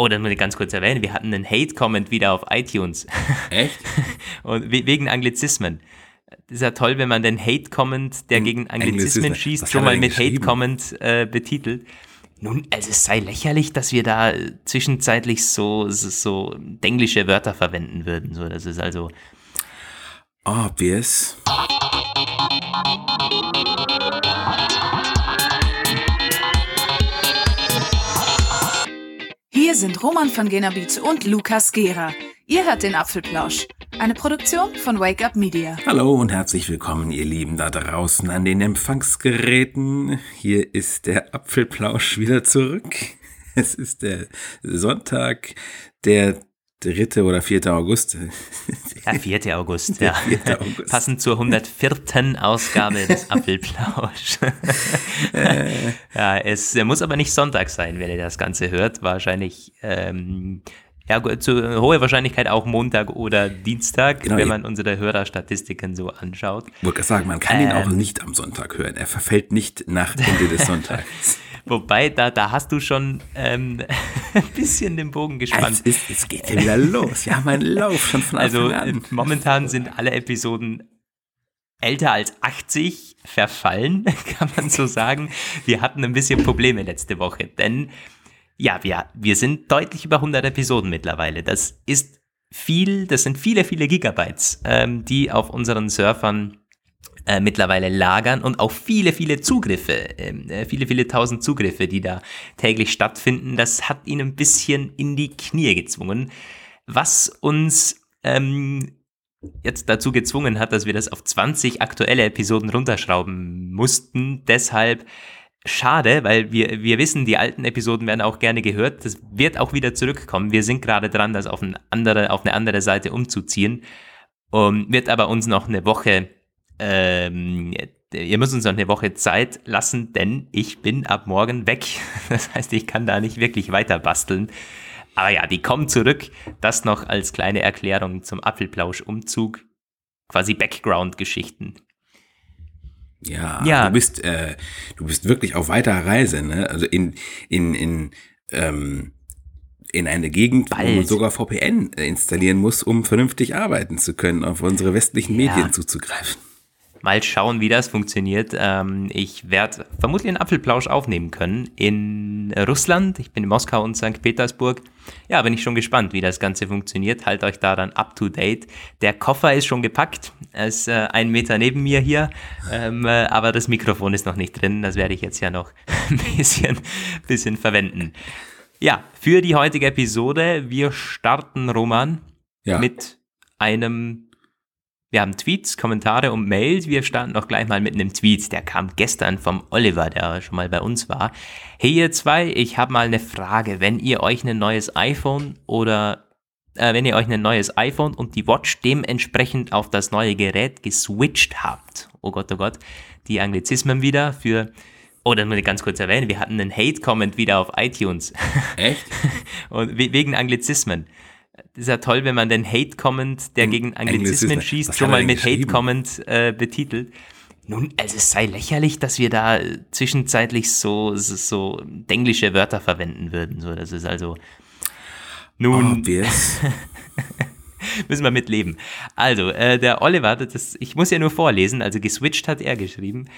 Oh, das muss ich ganz kurz erwähnen. Wir hatten einen Hate-Comment wieder auf iTunes. Echt? Und we wegen Anglizismen. Das ist ja toll, wenn man den Hate-Comment, der gegen Anglizismen Anglizismen. schießt, schon mal mit? Hate-Comment äh, betitelt. Nun, also es sei lächerlich, dass wir da äh, zwischenzeitlich so, so, so englische Wörter verwenden würden. So, das ist also, Obvious. Hier sind Roman von Genabit und Lukas Gera. Ihr hört den Apfelplausch, eine Produktion von Wake Up Media. Hallo und herzlich willkommen, ihr Lieben da draußen an den Empfangsgeräten. Hier ist der Apfelplausch wieder zurück. Es ist der Sonntag, der 3. oder 4. August. ja, 4. August, ja. 4. August. Passend zur 104. Ausgabe des Apfelplausch. ja, es muss aber nicht Sonntag sein, wenn ihr das Ganze hört. Wahrscheinlich, ähm, ja, zu hoher Wahrscheinlichkeit auch Montag oder Dienstag, Genau, wenn man unsere Hörerstatistiken so anschaut. Ich wollte sagen, man kann ihn auch Ähm. nicht am Sonntag hören. Er verfällt nicht nach Ende des Sonntags. Wobei, da, da hast du schon ähm, ein bisschen den Bogen Es, gespannt. ist, es geht ja wieder los. Wir haben einen Lauf schon von Also Anfang äh, an. momentan sind alle Episoden älter als 80 verfallen, kann man so sagen. Wir hatten ein bisschen Probleme letzte Woche, denn ja, wir, wir sind deutlich über 100 Episoden mittlerweile. Das ist viel, das sind viele, viele Gigabytes, ähm, die auf unseren Surfern äh, mittlerweile lagern und auch viele, viele Zugriffe, ähm, äh, viele, viele tausend Zugriffe, die da täglich stattfinden. Das hat ihn ein bisschen in die Knie gezwungen, was uns ähm, jetzt dazu gezwungen hat, dass wir das auf 20 aktuelle Episoden runterschrauben mussten. Deshalb schade, weil wir, wir wissen, die alten Episoden werden auch gerne gehört. Das wird auch wieder zurückkommen. Wir sind gerade dran, das auf eine andere, auf eine andere Seite umzuziehen. Um, wird aber uns noch eine Woche, ähm, ihr müsst uns noch eine Woche Zeit lassen, denn ich bin ab morgen weg. Das heißt, ich kann da nicht wirklich weiter basteln. Aber ja, die kommen zurück. Das noch als kleine Erklärung zum Apfelplausch-Umzug. Quasi Background-Geschichten. Ja, Ja. du bist, äh, du bist wirklich auf weiter Reise, ne? Also in, in, in, ähm, in eine Gegend, wo man Bald. sogar VPN installieren muss, um vernünftig arbeiten zu können, auf unsere westlichen Ja. Medien zuzugreifen. Mal schauen, wie das funktioniert. Ähm, ich werde vermutlich einen Apfelplausch aufnehmen können in Russland. Ich bin in Moskau und St. Petersburg. Ja, bin ich schon gespannt, wie das Ganze funktioniert. Halt euch da dann up to date. Der Koffer ist schon gepackt. Er ist äh, ein Meter neben mir hier. Ähm, äh, aber das Mikrofon ist noch nicht drin. Das werde ich jetzt ja noch ein bisschen, bisschen verwenden. Ja, für die heutige Episode, wir starten, Roman, Ja. mit einem wir haben Tweets, Kommentare und Mails. Wir starten doch gleich mal mit einem Tweet. Der kam gestern vom Oliver, der schon mal bei uns war. Hey ihr zwei, ich habe mal eine Frage. Wenn ihr euch ein neues iPhone oder äh, wenn ihr euch ein neues iPhone und die Watch dementsprechend auf das neue Gerät geswitcht habt. Oh Gott, oh Gott. Die Anglizismen wieder für Oh, das muss ich ganz kurz erwähnen. Wir hatten einen Hate-Comment wieder auf iTunes. Echt? Und we wegen Anglizismen. Ist ja toll, wenn man den Hate-Comment, der gegen Anglizismen schießt, schon mal mit geschrieben? Hate-Comment äh, betitelt. Nun, also es sei lächerlich, dass wir da äh, zwischenzeitlich so, so, so englische Wörter verwenden würden. So, das ist also. Nun, müssen wir mitleben. Also, äh, der Oliver, das, ich muss ja nur vorlesen, also geswitcht hat er geschrieben.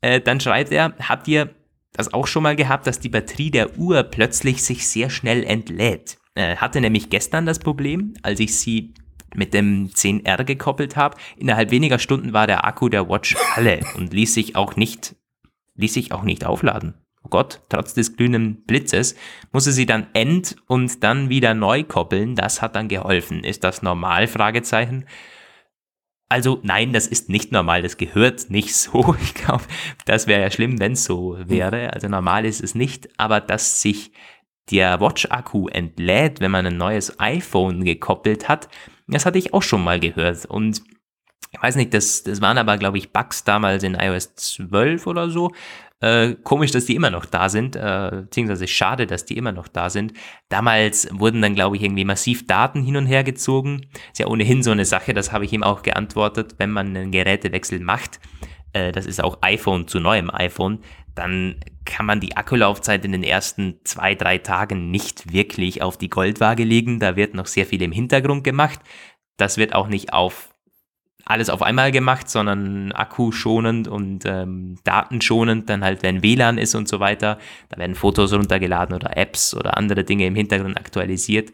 Äh, dann schreibt er, habt ihr das auch schon mal gehabt, dass die Batterie der Uhr plötzlich sich sehr schnell entlädt? Äh, hatte nämlich gestern das Problem, als ich sie mit dem 10R gekoppelt habe. Innerhalb weniger Stunden war der Akku der Watch alle und ließ sich auch nicht, ließ sich auch nicht aufladen. Oh Gott, trotz des glühenden Blitzes musste sie dann end und dann wieder neu koppeln. Das hat dann geholfen. Ist das normal? Fragezeichen. Also nein, das ist nicht normal. Das gehört nicht so. Ich glaube, das wäre ja schlimm, wenn es so wäre. Also normal ist es nicht. Aber dass sich der Watch-Akku entlädt, wenn man ein neues iPhone gekoppelt hat, das hatte ich auch schon mal gehört. Und ich weiß nicht, das, das waren aber, glaube ich, Bugs damals in iOS 12 oder so. Äh, komisch, dass die immer noch da sind, äh, beziehungsweise schade, dass die immer noch da sind. Damals wurden dann, glaube ich, irgendwie massiv Daten hin und her gezogen. Ist ja ohnehin so eine Sache, das habe ich ihm auch geantwortet, wenn man einen Gerätewechsel macht, äh, das ist auch iPhone zu neuem iPhone, dann kann man die Akkulaufzeit in den ersten zwei, drei Tagen nicht wirklich auf die Goldwaage legen. Da wird noch sehr viel im Hintergrund gemacht. Das wird auch nicht auf alles auf einmal gemacht, sondern akkuschonend und ähm, datenschonend, dann halt, wenn WLAN ist und so weiter. Da werden Fotos runtergeladen oder Apps oder andere Dinge im Hintergrund aktualisiert.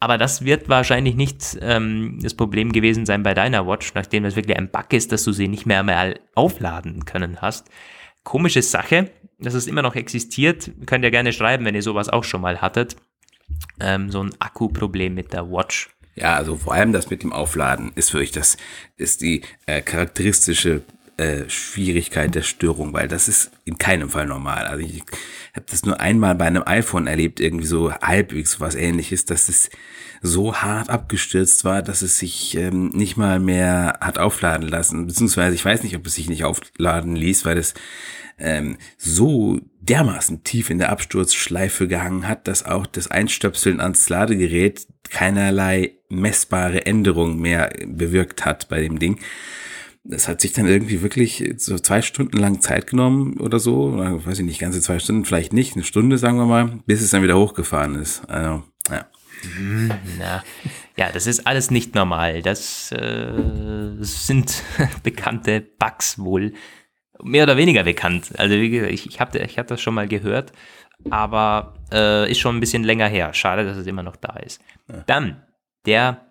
Aber das wird wahrscheinlich nicht ähm, das Problem gewesen sein bei deiner Watch, nachdem das wirklich ein Bug ist, dass du sie nicht mehr mal aufladen können hast. Komische Sache, dass es immer noch existiert. Könnt ihr gerne schreiben, wenn ihr sowas auch schon mal hattet. Ähm, so ein Akkuproblem mit der Watch. Ja, also vor allem das mit dem Aufladen ist wirklich das, ist die äh, charakteristische äh, Schwierigkeit der Störung, weil das ist in keinem Fall normal. Also ich habe das nur einmal bei einem iPhone erlebt, irgendwie so halbwegs was ähnliches, dass es so hart abgestürzt war, dass es sich ähm, nicht mal mehr hat aufladen lassen. Beziehungsweise ich weiß nicht, ob es sich nicht aufladen ließ, weil es ähm, so dermaßen tief in der Absturzschleife gehangen hat, dass auch das Einstöpseln ans Ladegerät keinerlei messbare Änderung mehr bewirkt hat bei dem Ding. Das hat sich dann irgendwie wirklich so zwei Stunden lang Zeit genommen oder so, oder weiß ich nicht, ganze zwei Stunden, vielleicht nicht, eine Stunde, sagen wir mal, bis es dann wieder hochgefahren ist. Also, ja. Na, ja, das ist alles nicht normal. Das äh, sind bekannte Bugs wohl. Mehr oder weniger bekannt. Also wie gesagt, ich, ich habe ich hab das schon mal gehört, aber äh, ist schon ein bisschen länger her. Schade, dass es immer noch da ist. Ja. Dann der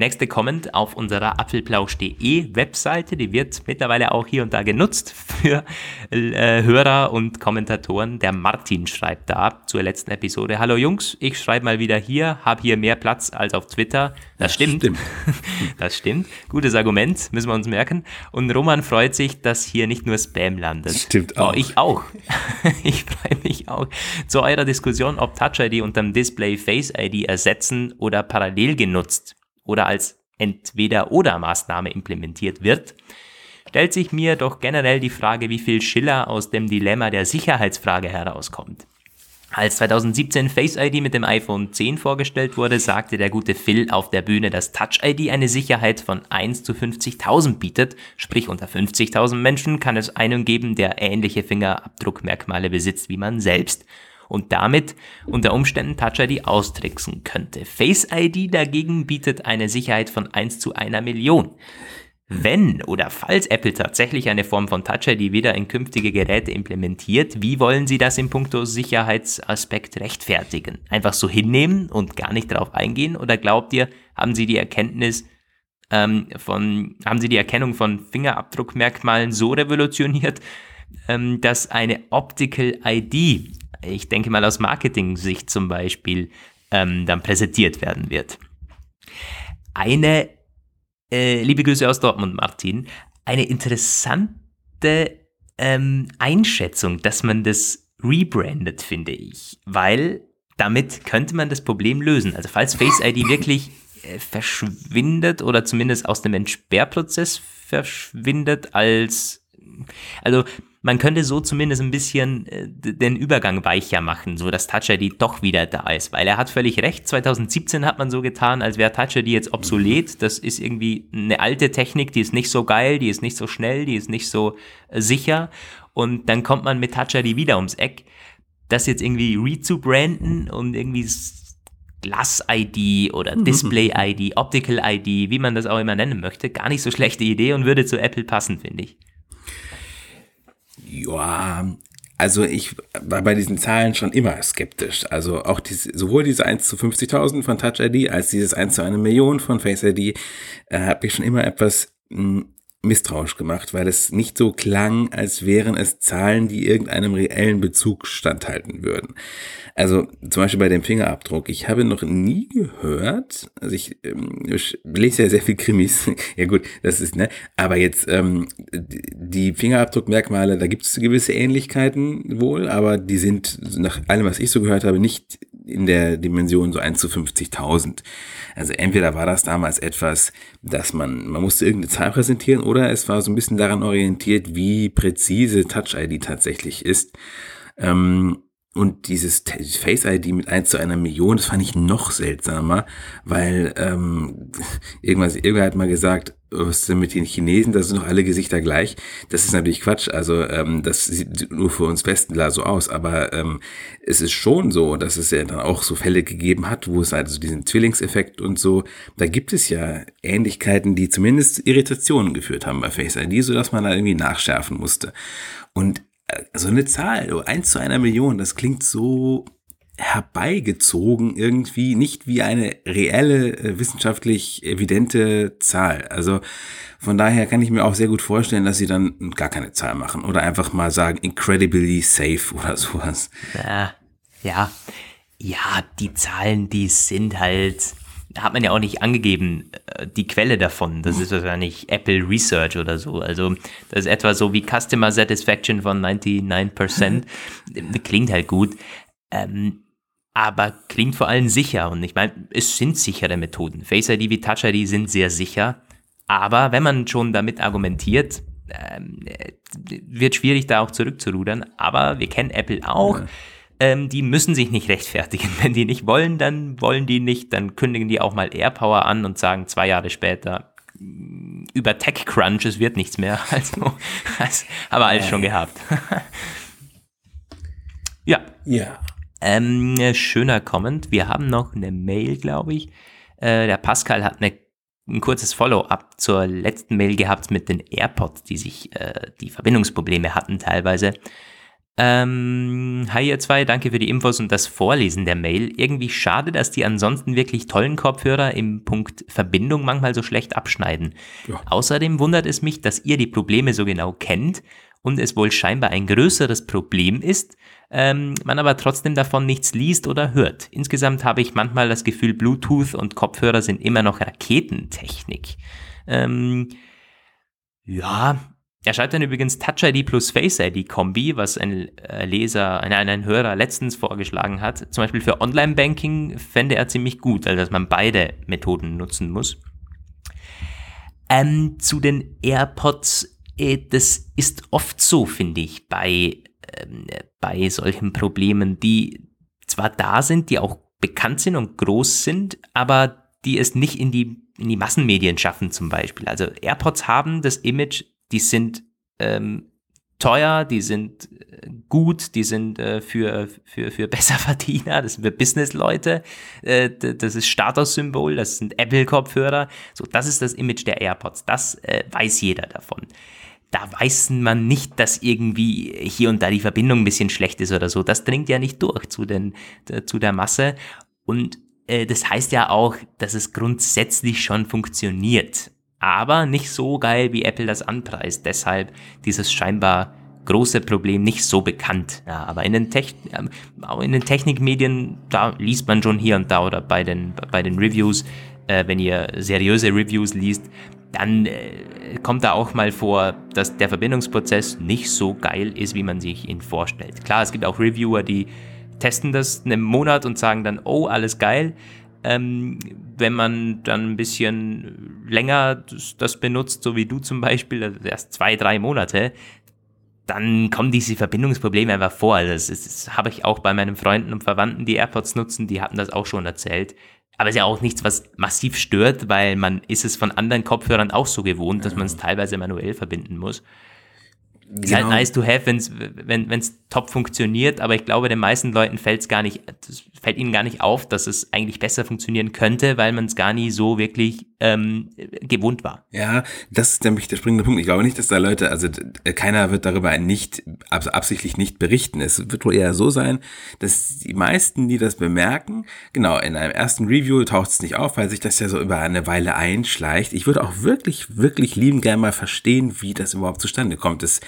Nächste Comment auf unserer apfelplausch.de Webseite, die wird mittlerweile auch hier und da genutzt für äh, Hörer und Kommentatoren. Der Martin schreibt da zur letzten Episode, hallo Jungs, ich schreibe mal wieder hier, habe hier mehr Platz als auf Twitter. Das, das stimmt. stimmt. das stimmt. Gutes Argument, müssen wir uns merken. Und Roman freut sich, dass hier nicht nur Spam landet. Stimmt auch. Oh, ich auch. ich freue mich auch. Zu eurer Diskussion, ob Touch ID unterm Display Face ID ersetzen oder parallel genutzt oder als Entweder-oder-Maßnahme implementiert wird, stellt sich mir doch generell die Frage, wie viel Schiller aus dem Dilemma der Sicherheitsfrage herauskommt. Als 2017 Face ID mit dem iPhone 10 vorgestellt wurde, sagte der gute Phil auf der Bühne, dass Touch ID eine Sicherheit von 1 zu 50.000 bietet, sprich unter 50.000 Menschen kann es einen geben, der ähnliche Fingerabdruckmerkmale besitzt wie man selbst und damit unter Umständen Touch ID austricksen könnte. Face ID dagegen bietet eine Sicherheit von 1 zu einer Million. Wenn oder falls Apple tatsächlich eine Form von Touch ID wieder in künftige Geräte implementiert, wie wollen Sie das im puncto Sicherheitsaspekt rechtfertigen? Einfach so hinnehmen und gar nicht darauf eingehen? Oder glaubt ihr, haben Sie die Erkenntnis ähm, von, haben Sie die Erkennung von Fingerabdruckmerkmalen so revolutioniert, ähm, dass eine Optical ID ich denke mal aus Marketing-Sicht zum Beispiel, ähm, dann präsentiert werden wird. Eine, äh, liebe Grüße aus Dortmund, Martin, eine interessante ähm, Einschätzung, dass man das rebrandet, finde ich, weil damit könnte man das Problem lösen. Also falls Face ID wirklich äh, verschwindet oder zumindest aus dem Entsperrprozess verschwindet als also man könnte so zumindest ein bisschen äh, den Übergang weicher machen, so dass Touch ID doch wieder da ist, weil er hat völlig recht. 2017 hat man so getan, als wäre Touch ID jetzt obsolet. Das ist irgendwie eine alte Technik, die ist nicht so geil, die ist nicht so schnell, die ist nicht so äh, sicher. Und dann kommt man mit Touch ID wieder ums Eck. Das jetzt irgendwie rezubranden und irgendwie Glass-ID oder Display-ID, Optical-ID, wie man das auch immer nennen möchte, gar nicht so schlechte Idee und würde zu Apple passen, finde ich. Ja, also ich war bei diesen Zahlen schon immer skeptisch. Also auch diese, sowohl diese 1 zu 50.000 von Touch ID als dieses 1 zu 1 Million von Face ID äh, habe ich schon immer etwas mh, hm, misstrauisch gemacht, weil es nicht so klang, als wären es Zahlen, die irgendeinem reellen Bezug standhalten würden. Also zum Beispiel bei dem Fingerabdruck. Ich habe noch nie gehört, also ich, ähm, ich lese ja sehr viel Krimis. ja gut, das ist, ne? Aber jetzt ähm, die Fingerabdruckmerkmale, da gibt es gewisse Ähnlichkeiten wohl, aber die sind nach allem, was ich so gehört habe, nicht in der Dimension so 1 zu 50.000. Also entweder war das damals etwas, dass man, man musste irgendeine Zahl präsentieren oder es war so ein bisschen daran orientiert, wie präzise Touch ID tatsächlich ist. Ähm, Und dieses Face ID mit 1 zu einer Million, das fand ich noch seltsamer, weil ähm, irgendwas, irgendwer hat mal gesagt, was denn mit den Chinesen, da sind doch alle Gesichter gleich. Das ist natürlich Quatsch, also ähm, das sieht nur für uns Westler so aus, aber ähm, es ist schon so, dass es ja dann auch so Fälle gegeben hat, wo es also diesen Zwillingseffekt und so, da gibt es ja Ähnlichkeiten, die zumindest Irritationen geführt haben bei Face ID, sodass man da irgendwie nachschärfen musste. Und so eine Zahl, eins zu einer Million, das klingt so herbeigezogen irgendwie, nicht wie eine reelle, äh, wissenschaftlich evidente Zahl. Also von daher kann ich mir auch sehr gut vorstellen, dass sie dann gar keine Zahl machen oder einfach mal sagen, incredibly safe oder sowas. Ja, ja, ja die Zahlen, die sind halt, hat man ja auch nicht angegeben, äh, die Quelle davon. Das ist wahrscheinlich Apple Research oder so. Also das ist etwa so wie Customer Satisfaction von 99%. Klingt halt gut. Ähm, aber klingt vor allem sicher. Und ich meine, es sind sichere Methoden. Face ID wie Touch ID sind sehr sicher. Aber wenn man schon damit argumentiert, ähm, äh, wird schwierig, da auch zurückzurudern. Aber wir kennen Apple auch. Ja ähm, die müssen sich nicht rechtfertigen. Wenn die nicht wollen, dann wollen die nicht. Dann kündigen die auch mal AirPower an und sagen zwei Jahre später, mm, über TechCrunch, es wird nichts mehr. Also, das haben wir alles schon gehabt. ja. Ja. Ähm, schöner Comment. Wir haben noch eine Mail, glaube ich. Äh, der Pascal hat eine, ein kurzes Follow-up zur letzten Mail gehabt mit den AirPods, die sich äh, die Verbindungsprobleme hatten teilweise. Ähm, hi ihr zwei, danke für die Infos und das Vorlesen der Mail. Irgendwie schade, dass die ansonsten wirklich tollen Kopfhörer im Punkt Verbindung manchmal so schlecht abschneiden. Ja. Außerdem wundert es mich, dass ihr die Probleme so genau kennt und es wohl scheinbar ein größeres Problem ist, ähm, man aber trotzdem davon nichts liest oder hört. Insgesamt habe ich manchmal das Gefühl, Bluetooth und Kopfhörer sind immer noch Raketentechnik. Ähm, ja, er schreibt dann übrigens Touch ID plus Face ID Kombi, was ein äh, Leser, ein, ein Hörer letztens vorgeschlagen hat. Zum Beispiel für Online-Banking fände er ziemlich gut, also dass man beide Methoden nutzen muss. Ähm, zu den AirPods, äh, das ist oft so, finde ich, bei, ähm, bei solchen Problemen, die zwar da sind, die auch bekannt sind und groß sind, aber die es nicht in die, in die Massenmedien schaffen zum Beispiel. Also AirPods haben das Image die sind ähm, teuer, die sind äh, gut, die sind äh, für, für, für Besserverdiener, das sind für Businessleute, äh, das ist Statussymbol, das sind Apple-Kopfhörer. So, das ist das Image der AirPods. Das äh, weiß jeder davon. Da weiß man nicht, dass irgendwie hier und da die Verbindung ein bisschen schlecht ist oder so. Das dringt ja nicht durch zu, den, zu der Masse. Und äh, das heißt ja auch, dass es grundsätzlich schon funktioniert aber nicht so geil, wie Apple das anpreist. Deshalb dieses scheinbar große Problem nicht so bekannt. Ja, aber in den, Techn auch in den Technikmedien, da liest man schon hier und da oder bei den, bei den Reviews, äh, wenn ihr seriöse Reviews liest, dann äh, kommt da auch mal vor, dass der Verbindungsprozess nicht so geil ist, wie man sich ihn vorstellt. Klar, es gibt auch Reviewer, die testen das einen Monat und sagen dann, oh, alles geil. Ähm, wenn man dann ein bisschen länger das, benutzt, so wie du zum Beispiel, also erst zwei, drei Monate, dann kommen diese Verbindungsprobleme einfach vor. Also das, das, das habe ich auch bei meinen Freunden und Verwandten, die AirPods nutzen, die hatten das auch schon erzählt. Aber es ist ja auch nichts, was massiv stört, weil man ist es von anderen Kopfhörern auch so gewohnt, dass man es teilweise manuell verbinden muss. Ist halt genau. halt nice to have, wenn's, wenn es top funktioniert, aber ich glaube, den meisten Leuten fällt es gar nicht, fällt ihnen gar nicht auf, dass es eigentlich besser funktionieren könnte, weil man es gar nie so wirklich ähm, gewohnt war. Ja, das ist nämlich der springende Punkt. Ich glaube nicht, dass da Leute, also keiner wird darüber nicht, absichtlich nicht berichten. Es wird wohl eher so sein, dass die meisten, die das bemerken, genau, in einem ersten Review taucht es nicht auf, weil sich das ja so über eine Weile einschleicht. Ich würde auch wirklich, wirklich lieben gerne mal verstehen, wie das überhaupt zustande kommt. Es,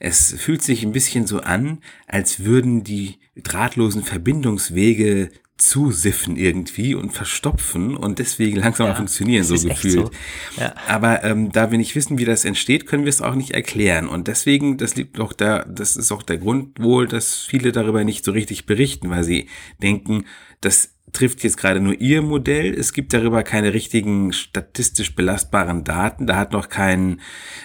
es fühlt sich ein bisschen so an, als würden die drahtlosen Verbindungswege zusiffen irgendwie und verstopfen und deswegen langsam ja, funktionieren, so gefühlt. So. Ja. Aber ähm, da wir nicht wissen, wie das entsteht, können wir es auch nicht erklären. Und deswegen, das liegt doch da, das ist auch der Grund wohl, dass viele darüber nicht so richtig berichten, weil sie denken, dass trifft jetzt gerade nur ihr Modell. Es gibt darüber keine richtigen statistisch belastbaren Daten. Da hat noch kein,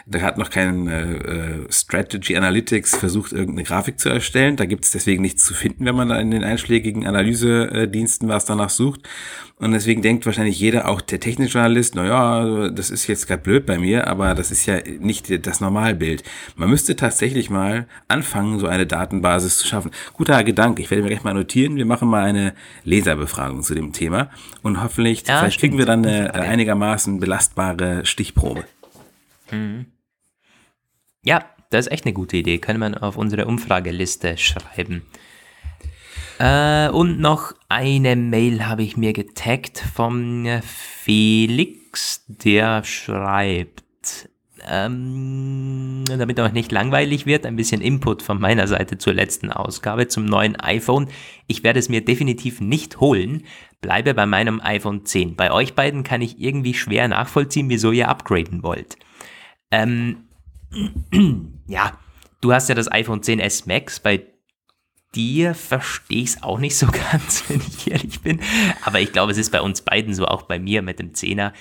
da hat noch kein äh, äh Strategy Analytics versucht, irgendeine Grafik zu erstellen. Da gibt es deswegen nichts zu finden, wenn man da in den einschlägigen Analysediensten was danach sucht. Und deswegen denkt wahrscheinlich jeder, auch der technische Journalist, na ja, das ist jetzt gerade blöd bei mir, aber das ist ja nicht das Normalbild. Man müsste tatsächlich mal anfangen, so eine Datenbasis zu schaffen. Guter Gedanke. Ich werde mir gleich mal notieren. Wir machen mal eine Leserbefragung zu dem Thema und hoffentlich, ja, vielleicht kriegen wir dann eine einigermaßen belastbare Stichprobe. Mhm. Ja, das ist echt eine gute Idee. Können wir auf unsere Umfrageliste schreiben. Äh, und noch eine Mail habe ich mir getaggt vom Felix, der schreibt, ähm, damit auch nicht langweilig wird, ein bisschen Input von meiner Seite zur letzten Ausgabe zum neuen iPhone. Ich werde es mir definitiv nicht holen, bleibe bei meinem iPhone 10. Bei euch beiden kann ich irgendwie schwer nachvollziehen, wieso ihr upgraden wollt. Ähm, ja, du hast ja das iPhone 10s Max, bei dir verstehe ich es auch nicht so ganz, wenn ich ehrlich bin. Aber ich glaube, es ist bei uns beiden so, auch bei mir mit dem Zehner.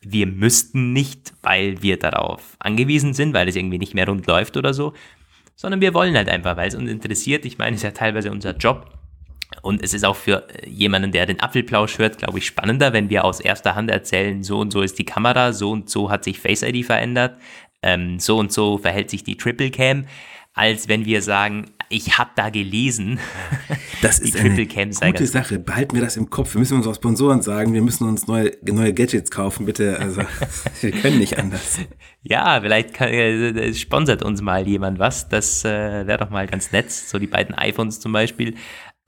Wir müssten nicht, weil wir darauf angewiesen sind, weil es irgendwie nicht mehr rund läuft oder so, sondern wir wollen halt einfach, weil es uns interessiert. Ich meine, es ist ja teilweise unser Job. Und es ist auch für jemanden, der den Apfelplausch hört, glaube ich, spannender, wenn wir aus erster Hand erzählen, so und so ist die Kamera, so und so hat sich Face ID verändert, ähm, so und so verhält sich die Triple Cam als wenn wir sagen, ich habe da gelesen. Das ist eine gute Sache. Behalten wir das im Kopf. Wir müssen unseren Sponsoren sagen, wir müssen uns neue, neue Gadgets kaufen, bitte. Also wir können nicht anders. Ja, vielleicht kann, äh, sponsert uns mal jemand was. Das äh, wäre doch mal ganz nett. So die beiden iPhones zum Beispiel.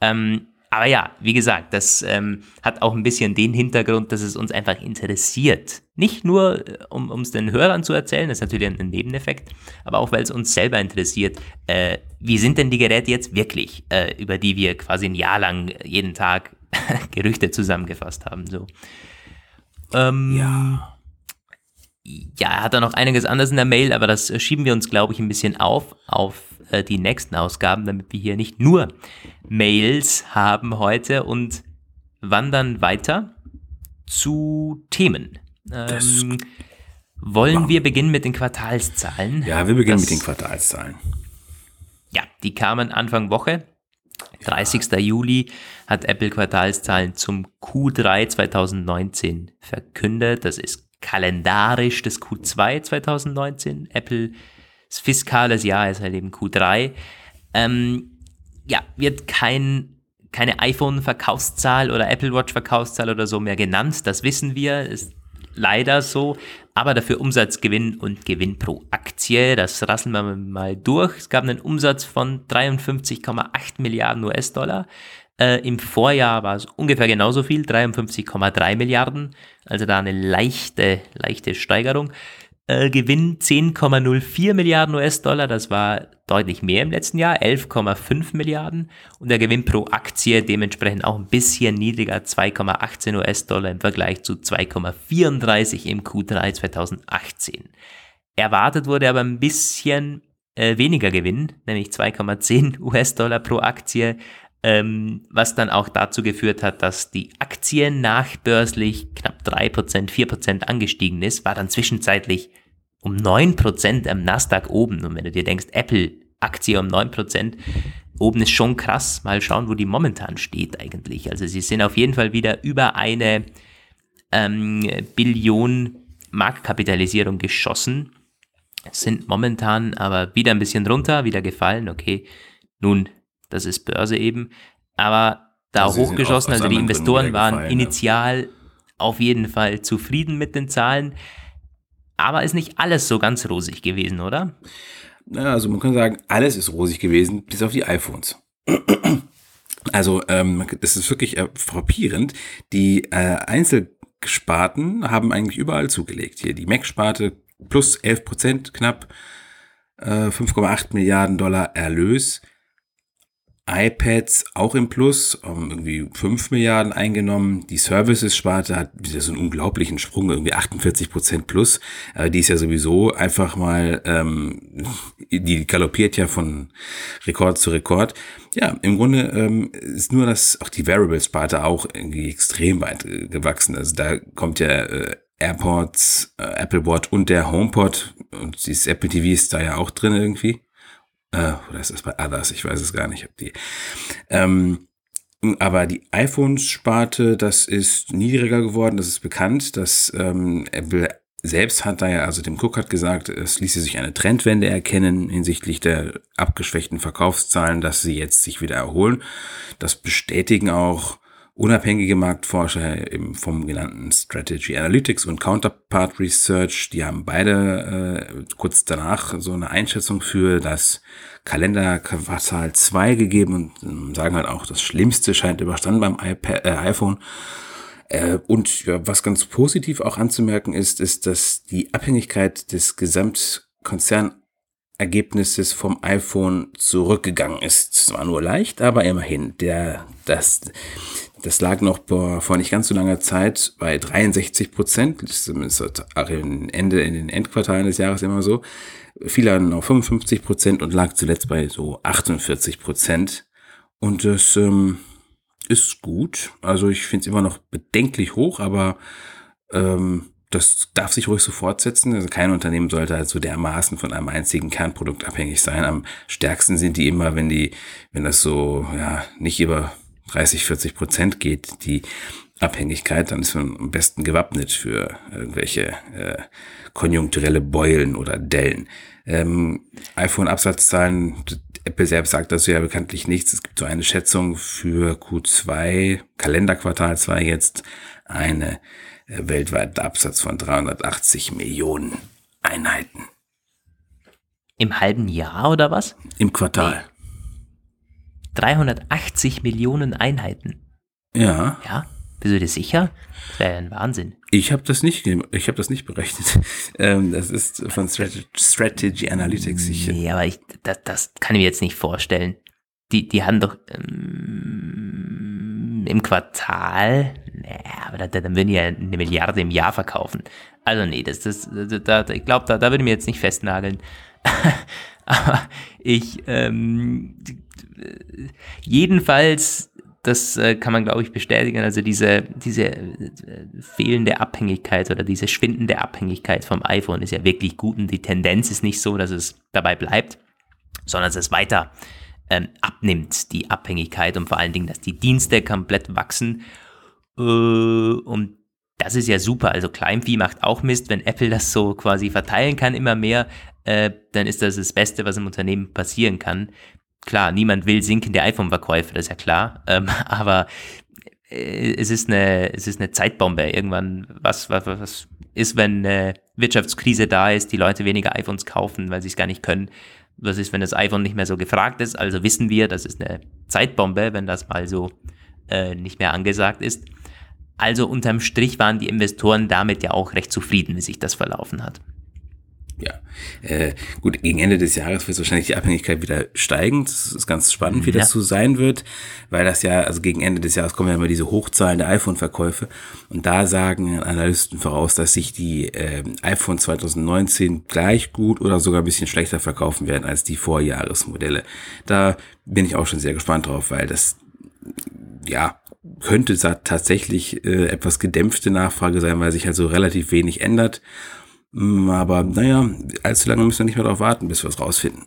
Ähm, aber ja, wie gesagt, das ähm, hat auch ein bisschen den Hintergrund, dass es uns einfach interessiert. Nicht nur, äh, um es den Hörern zu erzählen, das ist natürlich ein, ein Nebeneffekt, aber auch, weil es uns selber interessiert. Äh, wie sind denn die Geräte jetzt wirklich, äh, über die wir quasi ein Jahr lang jeden Tag Gerüchte zusammengefasst haben? So. Ähm, ja. Ja, er hat da noch einiges anderes in der Mail, aber das schieben wir uns, glaube ich, ein bisschen auf, auf äh, die nächsten Ausgaben, damit wir hier nicht nur Mails haben heute und wandern weiter zu Themen. Ähm, wollen wir beginnen mit den Quartalszahlen? Ja, wir beginnen das, mit den Quartalszahlen. Ja, die kamen Anfang Woche. 30. Ja. Juli hat Apple Quartalszahlen zum Q3 2019 verkündet. Das ist kalendarisch das Q2 2019. Apple das fiskales Jahr ist halt eben Q3. Ähm, ja, wird kein, keine iPhone-Verkaufszahl oder Apple Watch-Verkaufszahl oder so mehr genannt. Das wissen wir, ist leider so. Aber dafür Umsatzgewinn und Gewinn pro Aktie. Das rasseln wir mal durch. Es gab einen Umsatz von 53,8 Milliarden US-Dollar. Äh, Im Vorjahr war es ungefähr genauso viel, 53,3 Milliarden. Also da eine leichte, leichte Steigerung. Äh, Gewinn 10,04 Milliarden US-Dollar, das war deutlich mehr im letzten Jahr, 11,5 Milliarden. Und der Gewinn pro Aktie dementsprechend auch ein bisschen niedriger, 2,18 US-Dollar im Vergleich zu 2,34 im Q3 2018. Erwartet wurde aber ein bisschen äh, weniger Gewinn, nämlich 2,10 US-Dollar pro Aktie ähm, was dann auch dazu geführt hat, dass die Aktie nachbörslich knapp 3%, 4% angestiegen ist, war dann zwischenzeitlich um 9% am Nasdaq oben. Und wenn du dir denkst, Apple Aktie um 9%, oben ist schon krass. Mal schauen, wo die momentan steht eigentlich. Also sie sind auf jeden Fall wieder über eine ähm, Billion Marktkapitalisierung geschossen. Sind momentan aber wieder ein bisschen runter, wieder gefallen. Okay, nun das ist Börse eben. Aber da also hochgeschossen, also die Investoren waren gefallen, initial ja. auf jeden Fall zufrieden mit den Zahlen. Aber ist nicht alles so ganz rosig gewesen, oder? Ja, also man kann sagen, alles ist rosig gewesen, bis auf die iPhones. Also ähm, das ist wirklich äh, frappierend. Die äh, Einzelsparten haben eigentlich überall zugelegt. Hier die Mac-Sparte plus 11 Prozent knapp, äh, 5,8 Milliarden Dollar Erlös iPads auch im Plus, irgendwie 5 Milliarden eingenommen. Die Services-Sparte hat wieder so einen unglaublichen Sprung, irgendwie 48 Prozent plus. Die ist ja sowieso einfach mal ähm, die galoppiert ja von Rekord zu Rekord. Ja, im Grunde ähm, ist nur das, auch die Variable-Sparte auch irgendwie extrem weit äh, gewachsen. Also da kommt ja äh, AirPods, äh, Apple Watch und der HomePod und dieses Apple TV ist da ja auch drin irgendwie. Äh, oder ist das bei Others? Ich weiß es gar nicht. Ob die, ähm, aber die iPhones-Sparte, das ist niedriger geworden, das ist bekannt, dass ähm, Apple selbst hat da ja, also dem Cook hat gesagt, es ließe sich eine Trendwende erkennen hinsichtlich der abgeschwächten Verkaufszahlen, dass sie jetzt sich wieder erholen. Das bestätigen auch unabhängige Marktforscher eben vom genannten Strategy Analytics und Counterpart Research. Die haben beide äh, kurz danach so eine Einschätzung für das Kalenderquartal 2 gegeben und ähm, sagen halt auch, das Schlimmste scheint überstanden beim iPad, äh, iPhone. Äh, und ja, was ganz positiv auch anzumerken ist, ist, dass die Abhängigkeit des Gesamtkonzernergebnisses vom iPhone zurückgegangen ist. Zwar nur leicht, aber immerhin. Der, das, das lag noch vor nicht ganz so langer Zeit bei 63 Prozent. Das ist Ende, in den Endquartalen des Jahres immer so. Viele hatten noch 55 Prozent und lag zuletzt bei so 48 Prozent. Und das ähm, ist gut. Also ich finde es immer noch bedenklich hoch, aber ähm, das darf sich ruhig so fortsetzen. Also kein Unternehmen sollte halt so dermaßen von einem einzigen Kernprodukt abhängig sein. Am stärksten sind die immer, wenn die, wenn das so ja nicht über 30, 40 Prozent geht, die Abhängigkeit, dann ist man am besten gewappnet für irgendwelche äh, konjunkturelle Beulen oder Dellen. Ähm, iPhone-Absatzzahlen, Apple selbst sagt dazu ja bekanntlich nichts. Es gibt so eine Schätzung für Q2, Kalenderquartal 2 jetzt, eine äh, weltweite Absatz von 380 Millionen Einheiten. Im halben Jahr oder was? Im Quartal. Nee. 380 Millionen Einheiten. Ja. Ja. Bist du dir sicher? Das wäre ja ein Wahnsinn. Ich habe das nicht, ich habe das nicht berechnet. Ähm, das ist von Strategy, Analytics. Ich, nee, aber ich, das, das kann ich mir jetzt nicht vorstellen. Die, die haben doch ähm, im Quartal, naja, dann würden die ja eine Milliarde im Jahr verkaufen. Also nee, das, das, da, da, ich glaube, da, da würde ich mir jetzt nicht festnageln. aber ich, ähm, jedenfalls das äh, kann man, glaube ich, bestätigen. Also diese, diese äh, fehlende Abhängigkeit oder diese schwindende Abhängigkeit vom iPhone ist ja wirklich gut und die Tendenz ist nicht so, dass es dabei bleibt, sondern dass es weiter ähm, abnimmt, die Abhängigkeit und vor allen Dingen, dass die Dienste komplett wachsen. Äh, und das ist ja super. Also Kleinvieh macht auch Mist. Wenn Apple das so quasi verteilen kann, immer mehr, äh, dann ist das das Beste, was im Unternehmen passieren kann klar, niemand will sinkende iPhone-Verkäufe, das ist ja klar, ähm, aber äh, es ist eine, es ist eine Zeitbombe. Irgendwann, was, was, was ist, wenn eine Wirtschaftskrise da ist, die Leute weniger iPhones kaufen, weil sie es gar nicht können? Was ist, wenn das iPhone nicht mehr so gefragt ist? Also wissen wir, das ist eine Zeitbombe, wenn das mal so äh, nicht mehr angesagt ist. Also unterm Strich waren die Investoren damit ja auch recht zufrieden, wie sich das verlaufen hat ja, äh, gut, gegen Ende des Jahres wird wahrscheinlich die Abhängigkeit wieder steigen. Das ist ganz spannend, wie ja. das so sein wird, weil das ja, also gegen Ende des Jahres kommen ja immer diese Hochzahlen der iPhone-Verkäufe und da sagen Analysten voraus, dass sich die äh, iPhone 2019 gleich gut oder sogar ein bisschen schlechter verkaufen werden als die Vorjahresmodelle. Da bin ich auch schon sehr gespannt drauf, weil das, ja, könnte tatsächlich äh, etwas gedämpfte Nachfrage sein, weil sich halt so relativ wenig ändert Mm, aber naja, allzu lange müssen wir nicht mehr darauf warten, bis wir es rausfinden.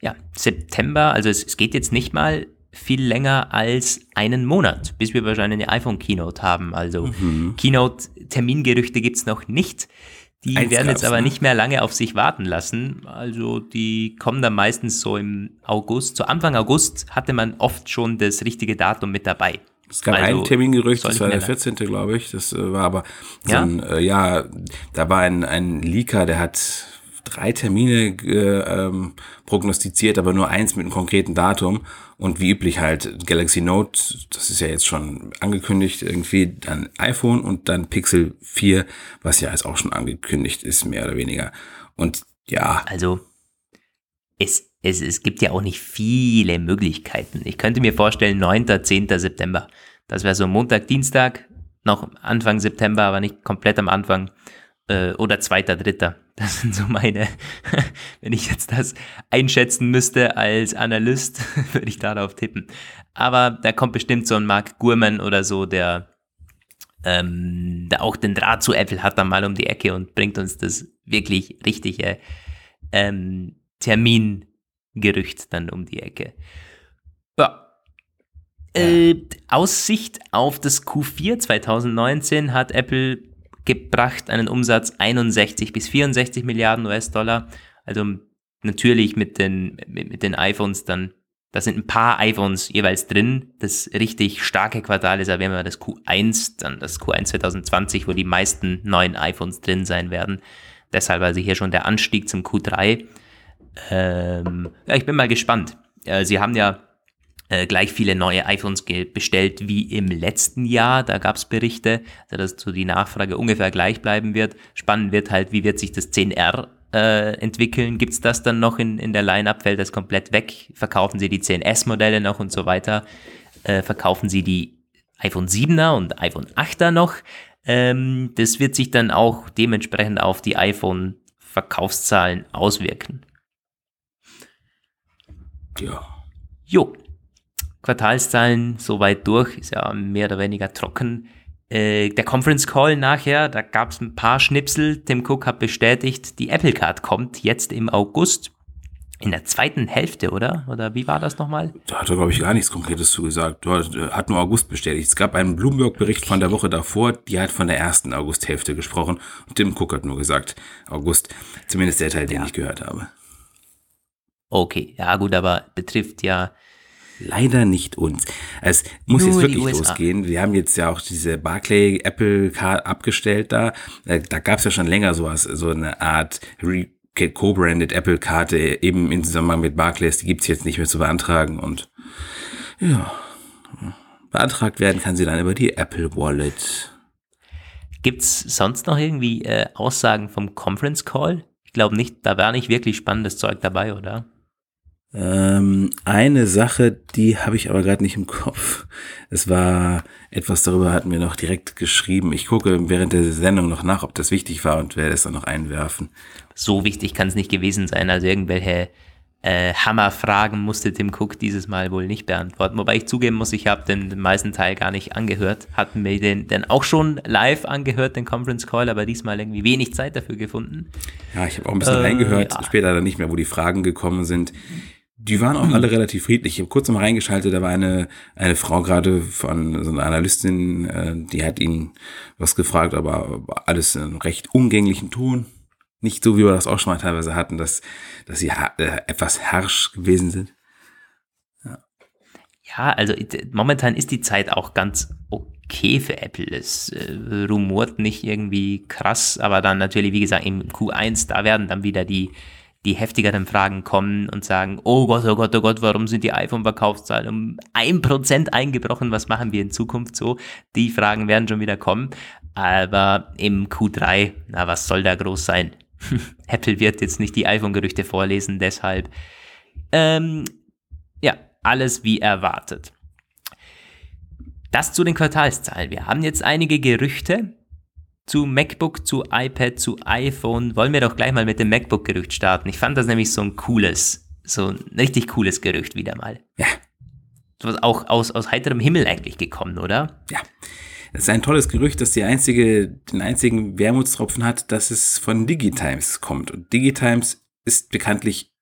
Ja, September, also es, es, geht jetzt nicht mal viel länger als einen Monat, bis wir wahrscheinlich eine iPhone-Keynote haben. Also mhm. Keynote-Termingerüchte gibt es noch nicht. Die werden jetzt aber nicht mehr lange auf sich warten lassen. Also die kommen dann meistens so im August. Zu Anfang August hatte man oft schon das richtige Datum mit dabei. Es gab also, ein Termingerücht, das war der 14. glaube ich. Das äh, war aber so ja? ein, äh, ja, da war ein, ein Leaker, der hat drei Termine äh, ähm, prognostiziert, aber nur eins mit einem konkreten Datum. Und wie üblich halt Galaxy Note, das ist ja jetzt schon angekündigt, irgendwie dann iPhone und dann Pixel 4, was ja jetzt auch schon angekündigt ist, mehr oder weniger. Und ja. Also es, es, es gibt ja auch nicht viele Möglichkeiten. Ich könnte mir vorstellen, 9., 10. September. Das wäre so Montag, Dienstag, noch Anfang September, aber nicht komplett am Anfang. Äh, oder 2., 3. Das sind so meine, wenn ich jetzt das einschätzen müsste als Analyst, würde ich darauf tippen. Aber da kommt bestimmt so ein Mark Gurman oder so, der, ähm, der auch den Draht zu Apple hat, dann mal um die Ecke und bringt uns das wirklich richtige ähm, Termingerücht dann um die Ecke. Ja. Äh, Aussicht auf das Q4 2019 hat Apple gebracht einen Umsatz 61 bis 64 Milliarden US-Dollar. Also natürlich mit den, mit, mit den iPhones dann, da sind ein paar iPhones jeweils drin. Das richtig starke Quartal ist aber immer das Q1, dann das Q1 2020, wo die meisten neuen iPhones drin sein werden. Deshalb also hier schon der Anstieg zum Q3. Ähm, ja, ich bin mal gespannt. Äh, Sie haben ja äh, gleich viele neue iPhones bestellt wie im letzten Jahr. Da gab es Berichte, also dass so die Nachfrage ungefähr gleich bleiben wird. Spannend wird halt, wie wird sich das 10R äh, entwickeln? Gibt es das dann noch in, in der Line-Up? Fällt das komplett weg? Verkaufen sie die 10S-Modelle noch und so weiter? Äh, verkaufen sie die iPhone 7er und iPhone 8er noch? Ähm, das wird sich dann auch dementsprechend auf die iPhone-Verkaufszahlen auswirken. Ja. Jo, Quartalszahlen soweit durch, ist ja mehr oder weniger trocken. Äh, der Conference Call nachher, da gab es ein paar Schnipsel. Tim Cook hat bestätigt, die Apple Card kommt jetzt im August. In der zweiten Hälfte, oder? Oder wie war das nochmal? Da hat er, glaube ich, gar nichts Konkretes zugesagt. Er hat nur August bestätigt. Es gab einen Bloomberg-Bericht von der Woche davor, die hat von der ersten Augusthälfte gesprochen. Und Tim Cook hat nur gesagt, August. Zumindest der Teil, den ja. ich gehört habe. Okay, ja gut, aber betrifft ja Leider nicht uns. Es muss Nur jetzt wirklich losgehen. Wir haben jetzt ja auch diese Barclay Apple Card abgestellt da. Äh, da gab es ja schon länger sowas, so eine Art co-branded Apple Karte eben in Zusammenhang mit Barclays. Die gibt's jetzt nicht mehr zu beantragen und ja, beantragt werden kann sie dann über die Apple Wallet. Gibt's sonst noch irgendwie äh, Aussagen vom Conference Call? Ich glaube nicht, da war nicht wirklich spannendes Zeug dabei, oder? Ähm, eine Sache, die habe ich aber gerade nicht im Kopf. Es war etwas darüber hatten wir noch direkt geschrieben. Ich gucke während der Sendung noch nach, ob das wichtig war und werde es dann noch einwerfen. So wichtig kann es nicht gewesen sein. Also irgendwelche äh, Hammerfragen musste Tim Cook dieses Mal wohl nicht beantworten. Wobei ich zugeben muss, ich habe den, den meisten Teil gar nicht angehört. Hatten wir den denn auch schon live angehört, den Conference Call, aber diesmal irgendwie wenig Zeit dafür gefunden. Ja, ich habe auch ein bisschen äh, reingehört, ja. später dann nicht mehr, wo die Fragen gekommen sind. Die waren auch alle relativ friedlich. Ich habe kurz mal reingeschaltet, da war eine, eine Frau gerade von so einer Analystin, äh, die hat ihn was gefragt, aber alles in einem recht umgänglichen Ton. Nicht so, wie wir das auch schon mal teilweise hatten, dass, dass sie äh, etwas harsch gewesen sind. Ja. ja, also momentan ist die Zeit auch ganz okay für Apple. Es äh, rumort nicht irgendwie krass, aber dann natürlich, wie gesagt, im Q1, da werden dann wieder die die heftigeren Fragen kommen und sagen, oh Gott, oh Gott, oh Gott, warum sind die iPhone-Verkaufszahlen um ein Prozent eingebrochen? Was machen wir in Zukunft so? Die Fragen werden schon wieder kommen. Aber im Q3, na, was soll da groß sein? Apple wird jetzt nicht die iPhone-Gerüchte vorlesen, deshalb, ähm, ja, alles wie erwartet. Das zu den Quartalszahlen. Wir haben jetzt einige Gerüchte, zu MacBook, zu iPad, zu iPhone. Wollen wir doch gleich mal mit dem MacBook-Gerücht starten. Ich fand das nämlich so ein cooles, so ein richtig cooles Gerücht wieder mal. Ja. So was auch aus, aus heiterem Himmel eigentlich gekommen, oder? Ja. Es ist ein tolles Gerücht, das die einzige, den einzigen Wermutstropfen hat, dass es von Digitimes kommt. Und Digitimes ist bekanntlich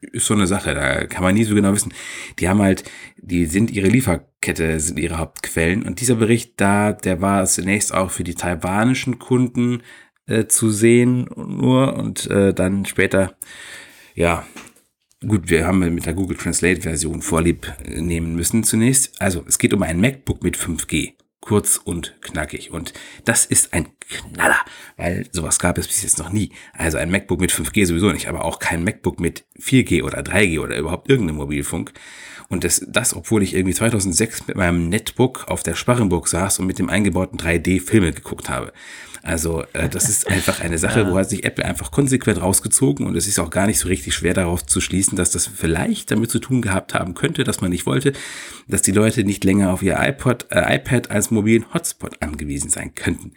ist so eine Sache, da kann man nie so genau wissen. Die haben halt, die sind ihre Lieferkette, sind ihre Hauptquellen. Und dieser Bericht da, der war zunächst auch für die taiwanischen Kunden äh, zu sehen nur und äh, dann später, ja, gut, wir haben mit der Google Translate Version Vorlieb nehmen müssen zunächst. Also es geht um ein MacBook mit 5G kurz und knackig. Und das ist ein Knaller, weil sowas gab es bis jetzt noch nie. Also ein MacBook mit 5G sowieso nicht, aber auch kein MacBook mit 4G oder 3G oder überhaupt irgendeinem Mobilfunk. Und das, das, obwohl ich irgendwie 2006 mit meinem Netbook auf der Sparrenburg saß und mit dem eingebauten 3D Filme geguckt habe. Also äh, das ist einfach eine Sache, wo hat sich Apple einfach konsequent rausgezogen und es ist auch gar nicht so richtig schwer darauf zu schließen, dass das vielleicht damit zu tun gehabt haben könnte, dass man nicht wollte, dass die Leute nicht länger auf ihr iPod, äh, iPad als mobilen Hotspot angewiesen sein könnten.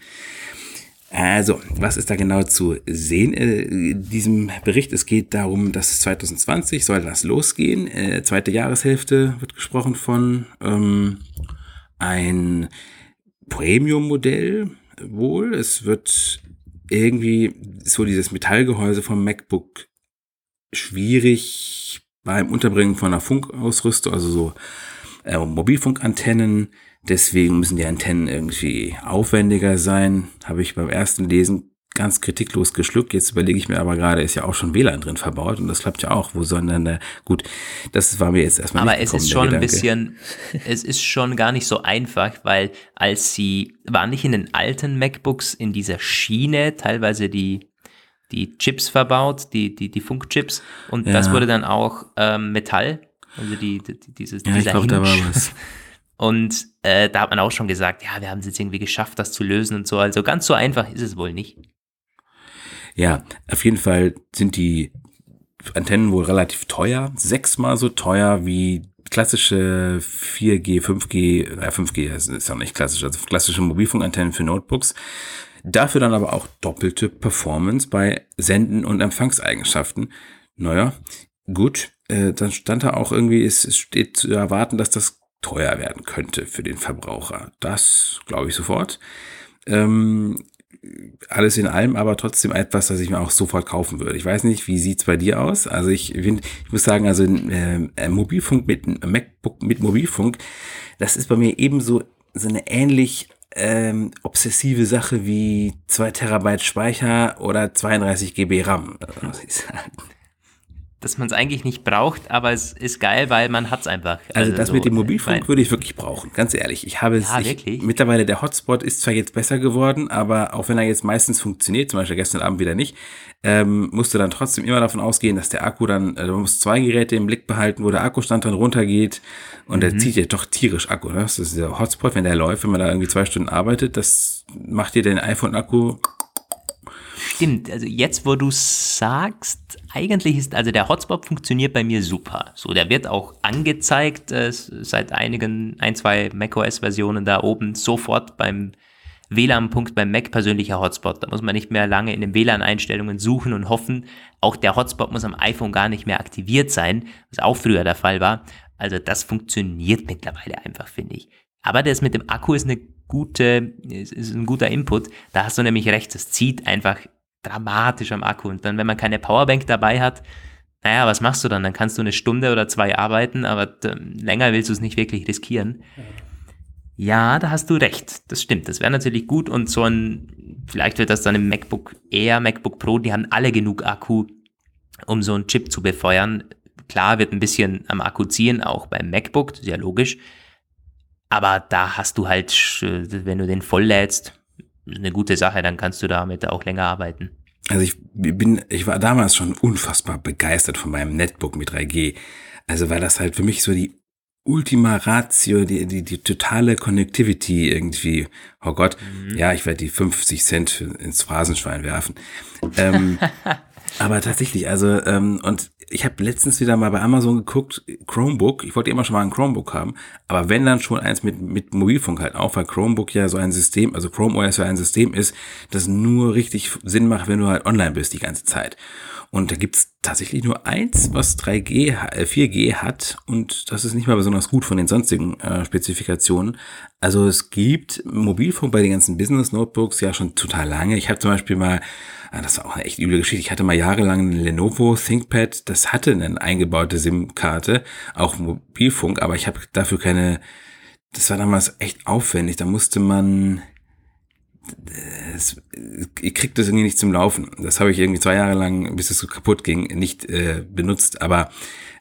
Also, was ist da genau zu sehen äh, in diesem Bericht? Es geht darum, dass 2020 soll das losgehen. Äh, zweite Jahreshälfte wird gesprochen von ähm, ein Premium-Modell wohl. Es wird irgendwie so dieses Metallgehäuse vom MacBook schwierig beim Unterbringen von einer Funkausrüstung, also so äh, Mobilfunkantennen Deswegen müssen die Antennen irgendwie aufwendiger sein. Habe ich beim ersten Lesen ganz kritiklos geschluckt. Jetzt überlege ich mir aber gerade, ist ja auch schon WLAN drin verbaut und das klappt ja auch. Wo soll denn da, gut, das war mir jetzt erstmal Aber es ist schon ein bisschen, es ist schon gar nicht so einfach, weil als sie, waren nicht in den alten MacBooks in dieser Schiene teilweise die, die Chips verbaut, die, die, die Funkchips und ja. das wurde dann auch ähm, Metall, also die, die dieses, ja, dieser ich glaub, da war was. Und äh, da hat man auch schon gesagt, ja, wir haben es jetzt irgendwie geschafft, das zu lösen und so. Also ganz so einfach ist es wohl nicht. Ja, auf jeden Fall sind die Antennen wohl relativ teuer. Sechsmal so teuer wie klassische 4G, 5G, äh 5G ist ja nicht klassisch, also klassische Mobilfunkantennen für Notebooks. Dafür dann aber auch doppelte Performance bei Senden- und Empfangseigenschaften. Naja, gut, äh, dann stand da auch irgendwie, es, es steht zu erwarten, dass das teuer werden könnte für den Verbraucher. Das glaube ich sofort. Ähm, alles in allem, aber trotzdem etwas, das ich mir auch sofort kaufen würde. Ich weiß nicht, wie sieht's bei dir aus? Also ich finde, ich muss sagen, also äh, Mobilfunk mit MacBook mit Mobilfunk, das ist bei mir ebenso so eine ähnlich ähm, obsessive Sache wie 2 Terabyte Speicher oder 32 GB RAM, muss ich sagen dass man es eigentlich nicht braucht, aber es ist geil, weil man hat es einfach. Also, also das so, mit dem Mobilfunk mein, würde ich wirklich brauchen, ganz ehrlich. Ich habe es ja, ich, mittlerweile der Hotspot ist zwar jetzt besser geworden, aber auch wenn er jetzt meistens funktioniert, zum Beispiel gestern Abend wieder nicht, ähm, musst du dann trotzdem immer davon ausgehen, dass der Akku dann, also du musst zwei Geräte im Blick behalten, wo der Akkustand dann runtergeht und mhm. der zieht ja doch tierisch Akku. Ne? Das ist der Hotspot, wenn der läuft, wenn man da irgendwie zwei Stunden arbeitet, das macht dir den iPhone-Akku Stimmt, also jetzt, wo du sagst, eigentlich ist, also der Hotspot funktioniert bei mir super. So, der wird auch angezeigt äh, seit einigen, ein, zwei macOS-Versionen da oben sofort beim WLAN-Punkt beim Mac persönlicher Hotspot. Da muss man nicht mehr lange in den WLAN-Einstellungen suchen und hoffen. Auch der Hotspot muss am iPhone gar nicht mehr aktiviert sein, was auch früher der Fall war. Also das funktioniert mittlerweile einfach, finde ich. Aber das mit dem Akku ist eine gute, ist ein guter Input. Da hast du nämlich recht, es zieht einfach dramatisch am Akku. Und dann, wenn man keine Powerbank dabei hat, naja, was machst du dann? Dann kannst du eine Stunde oder zwei arbeiten, aber länger willst du es nicht wirklich riskieren. Ja, da hast du recht. Das stimmt. Das wäre natürlich gut und so ein, vielleicht wird das dann im MacBook Air, MacBook Pro, die haben alle genug Akku, um so einen Chip zu befeuern. Klar wird ein bisschen am Akku ziehen, auch beim MacBook, ja logisch. Aber da hast du halt, wenn du den voll lädst, eine gute Sache, dann kannst du damit auch länger arbeiten. Also ich bin, ich war damals schon unfassbar begeistert von meinem Netbook mit 3G. Also weil das halt für mich so die Ultima Ratio, die, die, die totale Connectivity irgendwie, oh Gott, mhm. ja, ich werde die 50 Cent ins Phrasenschwein werfen. Ähm, aber tatsächlich, also, ähm, und ich habe letztens wieder mal bei Amazon geguckt, Chromebook, ich wollte immer schon mal ein Chromebook haben, aber wenn dann schon eins mit, mit Mobilfunk halt auch, weil Chromebook ja so ein System, also Chrome OS ja ein System ist, das nur richtig Sinn macht, wenn du halt online bist die ganze Zeit. Und da gibt's tatsächlich nur eins, was 3G, 4G äh, hat und das ist nicht mal besonders gut von den sonstigen äh, Spezifikationen. Also es gibt Mobilfunk bei den ganzen Business Notebooks ja schon total lange. Ich habe zum Beispiel mal das war auch eine echt üble Geschichte. Ich hatte mal jahrelang ein Lenovo ThinkPad, das hatte eine eingebaute SIM-Karte, auch Mobilfunk, aber ich habe dafür keine, das war damals echt aufwendig. Da musste man, das, ich krieg das irgendwie nicht zum Laufen. Das habe ich irgendwie zwei Jahre lang, bis es so kaputt ging, nicht äh, benutzt. Aber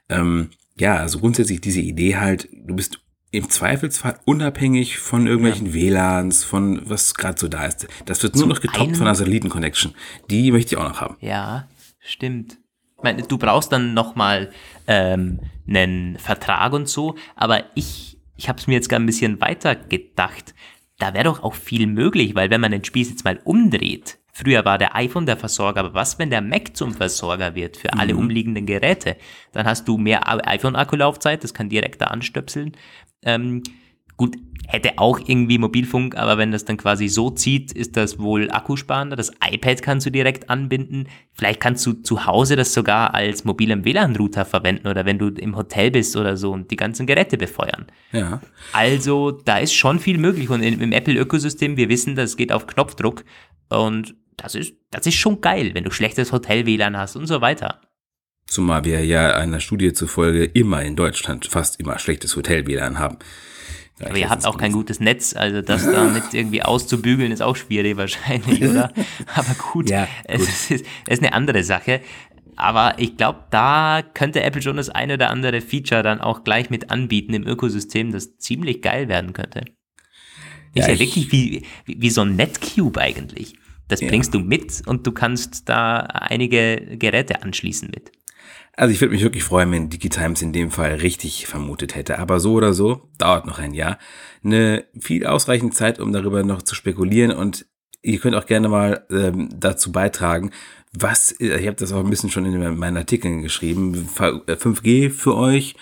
ähm, ja, also grundsätzlich diese Idee halt, du bist im Zweifelsfall unabhängig von irgendwelchen ja. WLANs, von was gerade so da ist. Das wird nur noch getoppt von einer Satelliten-Connection. Die möchte ich auch noch haben. Ja, stimmt. Ich meine, du brauchst dann nochmal ähm, einen Vertrag und so, aber ich, ich habe es mir jetzt gar ein bisschen weiter gedacht. Da wäre doch auch viel möglich, weil wenn man den Spieß jetzt mal umdreht, Früher war der iPhone der Versorger, aber was, wenn der Mac zum Versorger wird für alle mhm. umliegenden Geräte? Dann hast du mehr iPhone-Akkulaufzeit, das kann direkt da anstöpseln. Ähm, Gut, hätte auch irgendwie Mobilfunk, aber wenn das dann quasi so zieht, ist das wohl akkusparender. Das iPad kannst du direkt anbinden. Vielleicht kannst du zu Hause das sogar als mobilen WLAN-Router verwenden oder wenn du im Hotel bist oder so und die ganzen Geräte befeuern. Ja. Also da ist schon viel möglich und im, im Apple-Ökosystem, wir wissen, das geht auf Knopfdruck und das ist, das ist schon geil, wenn du schlechtes Hotel-WLAN hast und so weiter. Zumal wir ja einer Studie zufolge immer in Deutschland fast immer schlechtes Hotel-WLAN haben. Ja, Aber ihr habt auch kein gutes Netz, also das damit irgendwie auszubügeln ist auch schwierig wahrscheinlich, oder? Aber gut, Ja, es, gut. Ist, es ist eine andere Sache. Aber ich glaube, da könnte Apple schon das eine oder andere Feature dann auch gleich mit anbieten im Ökosystem, das ziemlich geil werden könnte. Ist Ja, ja, ich- wirklich wie, wie, wie so ein Netcube eigentlich. Das Ja. bringst du mit und du kannst da einige Geräte anschließen mit. Also ich würde mich wirklich freuen, wenn DigiTimes in dem Fall richtig vermutet hätte. Aber so oder so, dauert noch ein Jahr. Eine viel ausreichende Zeit, um darüber noch zu spekulieren. Und ihr könnt auch gerne mal ähm, dazu beitragen, was, ich habe das auch ein bisschen schon in meinen Artikeln geschrieben, 5G für euch.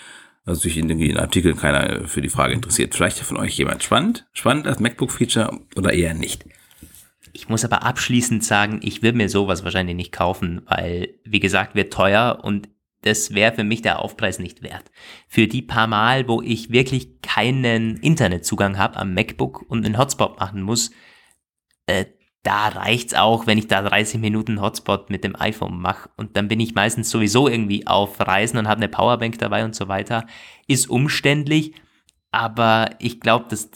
Also sich in den Artikeln keiner für die Frage interessiert. Vielleicht von euch jemand spannend? Spannend als MacBook-Feature oder eher nicht? Ich muss aber abschließend sagen, ich will mir sowas wahrscheinlich nicht kaufen, weil, wie gesagt, wird teuer und das wäre für mich der Aufpreis nicht wert. Für die paar Mal, wo ich wirklich keinen Internetzugang habe am MacBook und einen Hotspot machen muss, äh, da reicht's auch, wenn ich da 30 Minuten Hotspot mit dem iPhone mache und dann bin ich meistens sowieso irgendwie auf Reisen und habe eine Powerbank dabei und so weiter. Ist umständlich, aber ich glaube, dass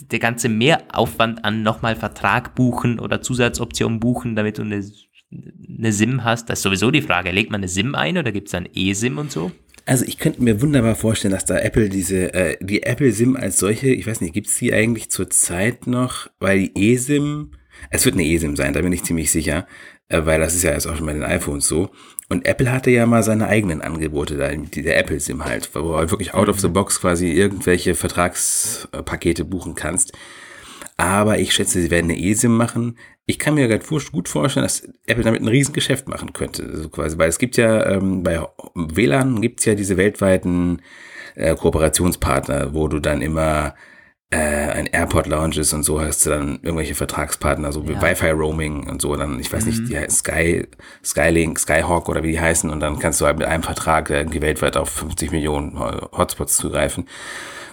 der ganze Mehraufwand an nochmal Vertrag buchen oder Zusatzoption buchen, damit du eine, eine SIM hast, das ist sowieso die Frage. Legt man eine SIM ein oder gibt es dann eSIM und so? Also ich könnte mir wunderbar vorstellen, dass da Apple diese, äh, die Apple SIM als solche, ich weiß nicht, gibt's die eigentlich zurzeit noch? Weil die eSIM, es wird eine eSIM sein, da bin ich ziemlich sicher, weil das ist ja jetzt auch schon bei den iPhones so. Und Apple hatte ja mal seine eigenen Angebote da, die der Apple SIM halt, wo du halt wirklich out of the box quasi irgendwelche Vertragspakete buchen kannst. Aber ich schätze, sie werden eine eSIM machen. Ich kann mir gerade gut vorstellen, dass Apple damit ein Riesengeschäft machen könnte. So quasi, weil es gibt ja ähm, bei WLAN gibt's ja diese weltweiten äh, Kooperationspartner, wo du dann immer äh, ein Airport Lounges und so hast du dann irgendwelche Vertragspartner, so wie Ja. Wi-Fi Roaming und so. Dann, ich weiß nicht, die heißen Sky, Skylink, Skyhawk oder wie die heißen. Und dann kannst du halt mit einem Vertrag irgendwie weltweit auf 50 Millionen Hotspots zugreifen.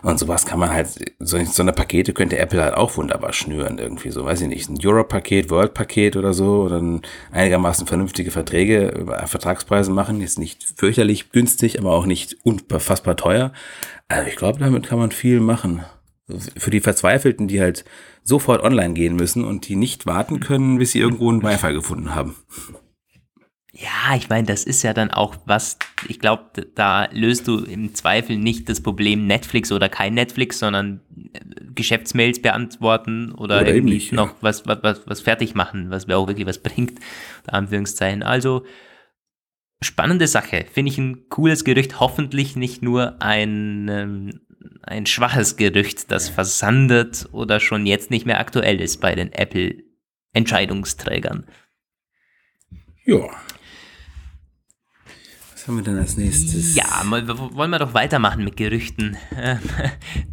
Und sowas kann man halt, so, so eine Pakete könnte Apple halt auch wunderbar schnüren irgendwie so, weiß ich nicht, ein Europe-Paket, World-Paket oder so, oder dann einigermaßen vernünftige Verträge, über Vertragspreise machen, jetzt nicht fürchterlich günstig, aber auch nicht unfassbar teuer. Also ich glaube, damit kann man viel machen. Für die Verzweifelten, die halt sofort online gehen müssen und die nicht warten können, bis sie irgendwo einen Wi-Fi gefunden haben. Ja, ich meine, das ist ja dann auch was, ich glaube, da löst du im Zweifel nicht das Problem Netflix oder kein Netflix, sondern äh, Geschäftsmails beantworten oder, Oder irgendwie nicht, ja. noch was, was, was, was fertig machen, was mir auch wirklich was bringt, Anführungszeichen. Also, spannende Sache. Finde ich ein cooles Gerücht. Hoffentlich nicht nur ein, ähm, ein schwaches Gerücht, das versandet oder schon jetzt nicht mehr aktuell ist bei den Apple-Entscheidungsträgern. Ja. Was haben wir denn als nächstes? Ja, mal- wollen wir doch weitermachen mit Gerüchten.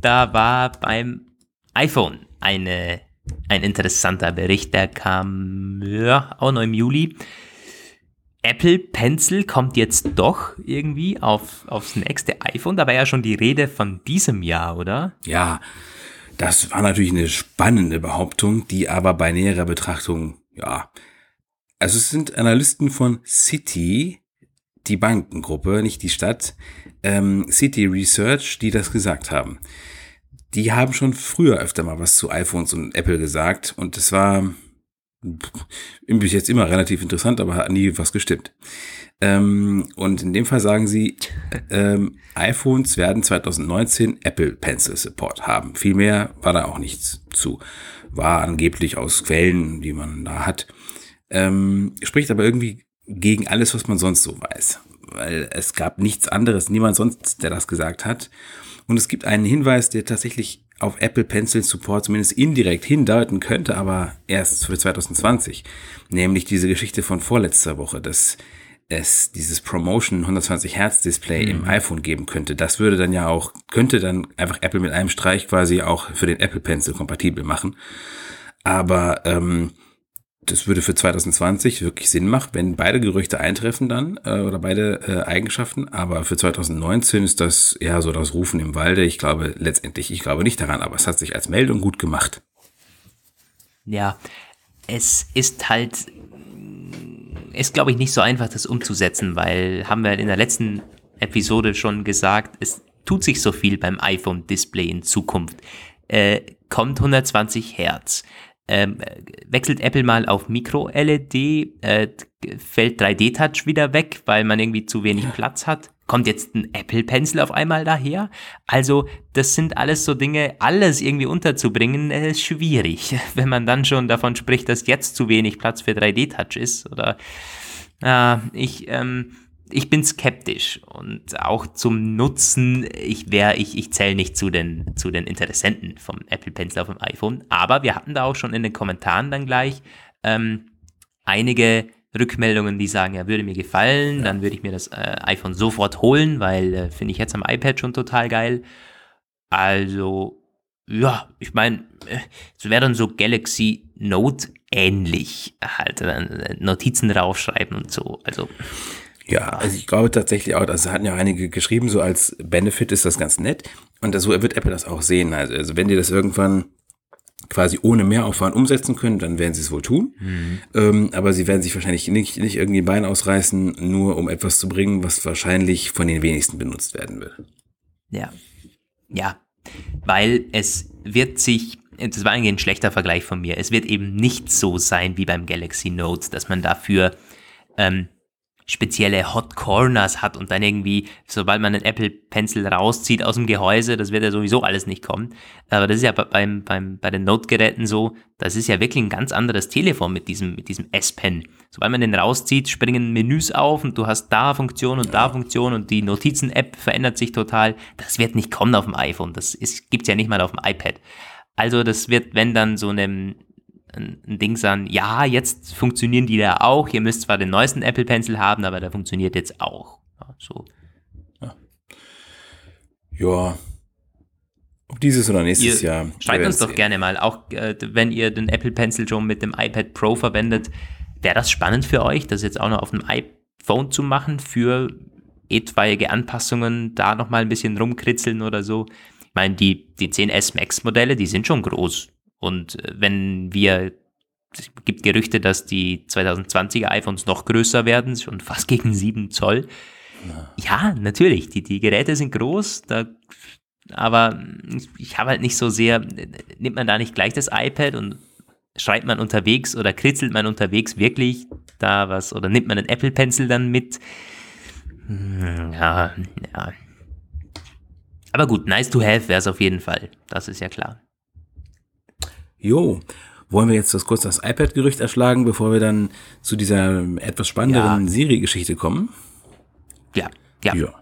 Da war beim iPhone eine, ein interessanter Bericht, der kam ja, auch noch im Juli. Apple Pencil kommt jetzt doch irgendwie auf, aufs nächste iPhone. Da war ja schon die Rede von diesem Jahr, oder? Ja, das war natürlich eine spannende Behauptung, die aber bei näherer Betrachtung, ja. Also es sind Analysten von Citi, die Bankengruppe, nicht die Stadt, ähm, City Research, die das gesagt haben. Die haben schon früher öfter mal was zu iPhones und Apple gesagt und es war bis jetzt immer relativ interessant, aber hat nie was gestimmt. Ähm, und in dem Fall sagen sie, ähm, iPhones werden 2019 Apple Pencil Support haben. Viel mehr war da auch nichts zu. War angeblich aus Quellen, die man da hat. Ähm, spricht aber irgendwie gegen alles, was man sonst so weiß. Weil es gab nichts anderes, niemand sonst, der das gesagt hat. Und es gibt einen Hinweis, der tatsächlich auf Apple Pencil Support zumindest indirekt hindeuten könnte, aber erst für 2020. Nämlich diese Geschichte von vorletzter Woche, dass es dieses Promotion 120 Hertz Display mhm. im iPhone geben könnte. Das würde dann ja auch, könnte dann einfach Apple mit einem Streich quasi auch für den Apple Pencil kompatibel machen. Aber ähm, das würde für 2020 wirklich Sinn machen, wenn beide Gerüchte eintreffen dann äh, oder beide äh, Eigenschaften. Aber für 2019 ist das eher so das Rufen im Walde. Ich glaube letztendlich, ich glaube nicht daran, aber es hat sich als Meldung gut gemacht. Ja, es ist halt, ist glaube ich nicht so einfach, das umzusetzen, weil haben wir in der letzten Episode schon gesagt, es tut sich so viel beim iPhone-Display in Zukunft. Äh, kommt 120 Hertz ähm, wechselt Apple mal auf Micro-LED, äh, fällt 3D-Touch wieder weg, weil man irgendwie zu wenig Platz hat. Kommt jetzt ein Apple Pencil auf einmal daher? Also, das sind alles so Dinge, alles irgendwie unterzubringen, äh, ist schwierig. Wenn man dann schon davon spricht, dass jetzt zu wenig Platz für 3D-Touch ist, oder, äh, ich, ähm, ich bin skeptisch und auch zum Nutzen, ich wäre, ich, ich zähle nicht zu den, zu den Interessenten vom Apple Pencil auf dem iPhone, aber wir hatten da auch schon in den Kommentaren dann gleich ähm, einige Rückmeldungen, die sagen, ja, würde mir gefallen, ja. dann würde ich mir das äh, iPhone sofort holen, weil äh, finde ich jetzt am iPad schon total geil. Also, ja, ich meine, äh, es wäre dann so Galaxy Note ähnlich, halt äh, Notizen draufschreiben und so. Also ja, also ich glaube tatsächlich auch, also hatten ja einige geschrieben, so als Benefit ist das ganz nett. Und so wird Apple das auch sehen. Also, also wenn die das irgendwann quasi ohne Mehraufwand umsetzen können, dann werden sie es wohl tun. Mhm. Ähm, aber sie werden sich wahrscheinlich nicht, nicht irgendwie ein Bein ausreißen, nur um etwas zu bringen, was wahrscheinlich von den wenigsten benutzt werden wird. Ja. Ja. Weil es wird sich, das war eigentlich ein schlechter Vergleich von mir, es wird eben nicht so sein wie beim Galaxy Note, dass man dafür ähm, spezielle Hot Corners hat und dann irgendwie, sobald man einen Apple Pencil rauszieht aus dem Gehäuse, das wird ja sowieso alles nicht kommen. Aber das ist ja beim, beim, bei den Note-Geräten so, das ist ja wirklich ein ganz anderes Telefon mit diesem, mit diesem S-Pen. Sobald man den rauszieht, springen Menüs auf und du hast da Funktion und da Funktion und die Notizen-App verändert sich total. Das wird nicht kommen auf dem iPhone. Das ist, gibt's ja nicht mal auf dem iPad. Also das wird, wenn dann so einem ein, ein Ding sagen, ja, jetzt funktionieren die da auch, ihr müsst zwar den neuesten Apple Pencil haben, aber der funktioniert jetzt auch. Ja, so. Ja. ja. Ob dieses oder nächstes ihr Jahr. Schreibt uns doch sehen. gerne mal, auch äh, wenn ihr den Apple Pencil schon mit dem iPad Pro verwendet, wäre das spannend für euch, das jetzt auch noch auf dem iPhone zu machen, für etwaige Anpassungen, da nochmal ein bisschen rumkritzeln oder so. Ich meine, die, die 10S Max Modelle, die sind schon groß. Und äh, wenn wir, es gibt Gerüchte, dass die 2020er iPhones noch größer werden, schon fast gegen 7 Zoll. Ja, ja natürlich, die, die Geräte sind groß, da, aber ich habe halt nicht so sehr, nimmt man da nicht gleich das iPad und schreibt man unterwegs oder kritzelt man unterwegs wirklich da was oder nimmt man einen Apple Pencil dann mit? Hm, ja, ja. Aber gut, nice to have wäre es auf jeden Fall. Das ist ja klar. Jo, wollen wir jetzt das kurz das iPad-Gerücht erschlagen, bevor wir dann zu dieser etwas spannenderen ja. Siri-Geschichte kommen? Ja, ja. ja.